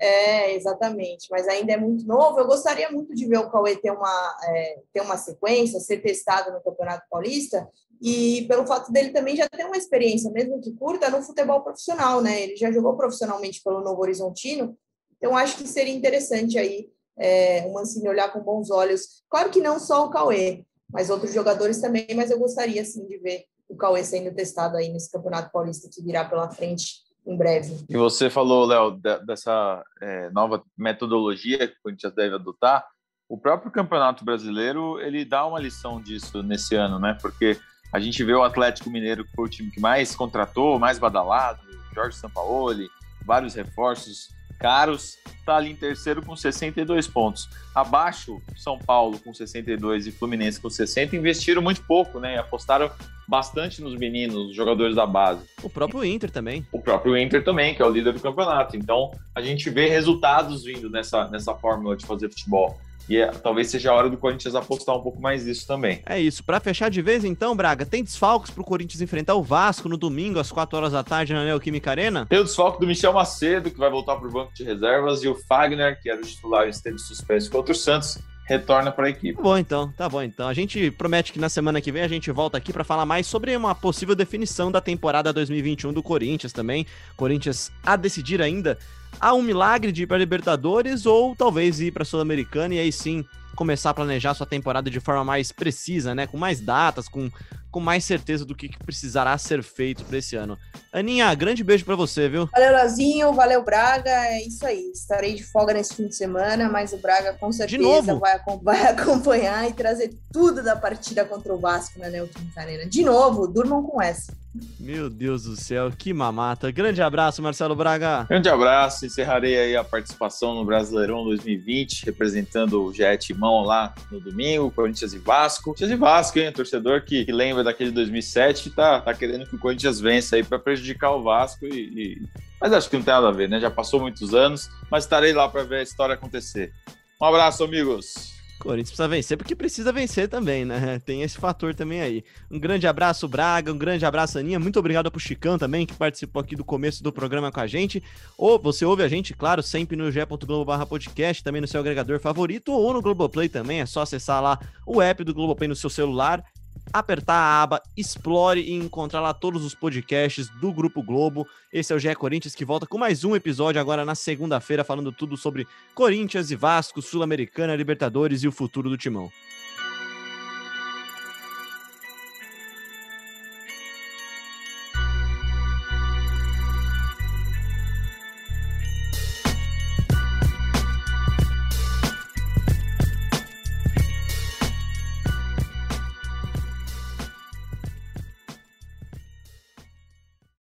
É, exatamente, mas ainda é muito novo. Eu gostaria muito de ver o Cauê ter uma, é, ter uma sequência, ser testado no Campeonato Paulista, e pelo fato dele também já ter uma experiência, mesmo que curta, no futebol profissional, né? Ele já jogou profissionalmente pelo Novo Horizontino, então acho que seria interessante aí é, o Mancini olhar com bons olhos. Claro que não só o Cauê, mas outros jogadores também, mas eu gostaria sim de ver o Cauê sendo testado aí nesse Campeonato Paulista que virá pela frente em breve. E você falou, Léo, dessa é, nova metodologia que o Corinthians deve adotar. O próprio Campeonato Brasileiro ele dá uma lição disso nesse ano, né? Porque a gente vê o Atlético Mineiro que foi o time que mais contratou, mais badalado, Jorge Sampaoli, vários reforços caros, está ali em terceiro com 62 pontos. Abaixo, São Paulo com 62 e Fluminense com 60 investiram muito pouco, né? Apostaram bastante nos meninos, jogadores da base. O próprio Inter também. O próprio Inter também, que é o líder do campeonato. Então, a gente vê resultados vindo nessa, nessa fórmula de fazer futebol. E é, talvez seja a hora do Corinthians apostar um pouco mais nisso também. É isso. Para fechar de vez, então, Braga, tem desfalques para o Corinthians enfrentar o Vasco no domingo, às 4 horas da tarde, na Neoquímica Arena? Tem o desfalque do Michel Macedo, que vai voltar para o banco de reservas, e o Fagner, que era o titular e esteve suspenso contra o Santos, retorna para a equipe. Tá bom, então, tá bom, então. A gente promete que na semana que vem a gente volta aqui para falar mais sobre uma possível definição da temporada 2021 do Corinthians também. Corinthians a decidir ainda há um milagre de ir para Libertadores ou talvez ir para Sul-Americana e aí sim começar a planejar sua temporada de forma mais precisa, né? Com mais datas, com, com mais certeza do que precisará ser feito para esse ano. Aninha, grande beijo para você, viu? Valeu, Lazinho, valeu, Braga. É isso aí. Estarei de folga nesse fim de semana, mas o Braga com certeza vai, *laughs* vai, acompanhar e trazer tudo da partida contra o Vasco na Neoquímica Arena. De novo, durmam com essa. Meu Deus do céu, que mamata. Grande abraço, Marcelo Braga. Grande abraço. Encerrarei aí a participação no Brasileirão 2020, representando o Jet Mão lá no domingo, Corinthians e Vasco. Corinthians e Vasco, hein? Torcedor que, que lembra daquele 2007 tá, tá querendo que o Corinthians vença aí para prejudicar o Vasco e, e... Mas acho que não tem nada a ver, né? Já passou muitos anos, mas estarei lá para ver a história acontecer. Um abraço, amigos. Corinthians precisa vencer porque precisa vencer também, né? *laughs* Tem esse fator também aí. Um grande abraço, Braga, um grande abraço, Aninha. Muito obrigado pro Chicão também, que participou aqui do começo do programa com a gente. Ou você ouve a gente, claro, sempre no ge.globo podcast, também no seu agregador favorito, ou no Globoplay também. É só acessar lá o app do Globoplay no seu celular apertar a aba Explore e encontrar lá todos os podcasts do Grupo Globo. Esse é o GE Corinthians que volta com mais um episódio agora na segunda-feira, falando tudo sobre Corinthians e Vasco, Sul-Americana, Libertadores e o futuro do Timão.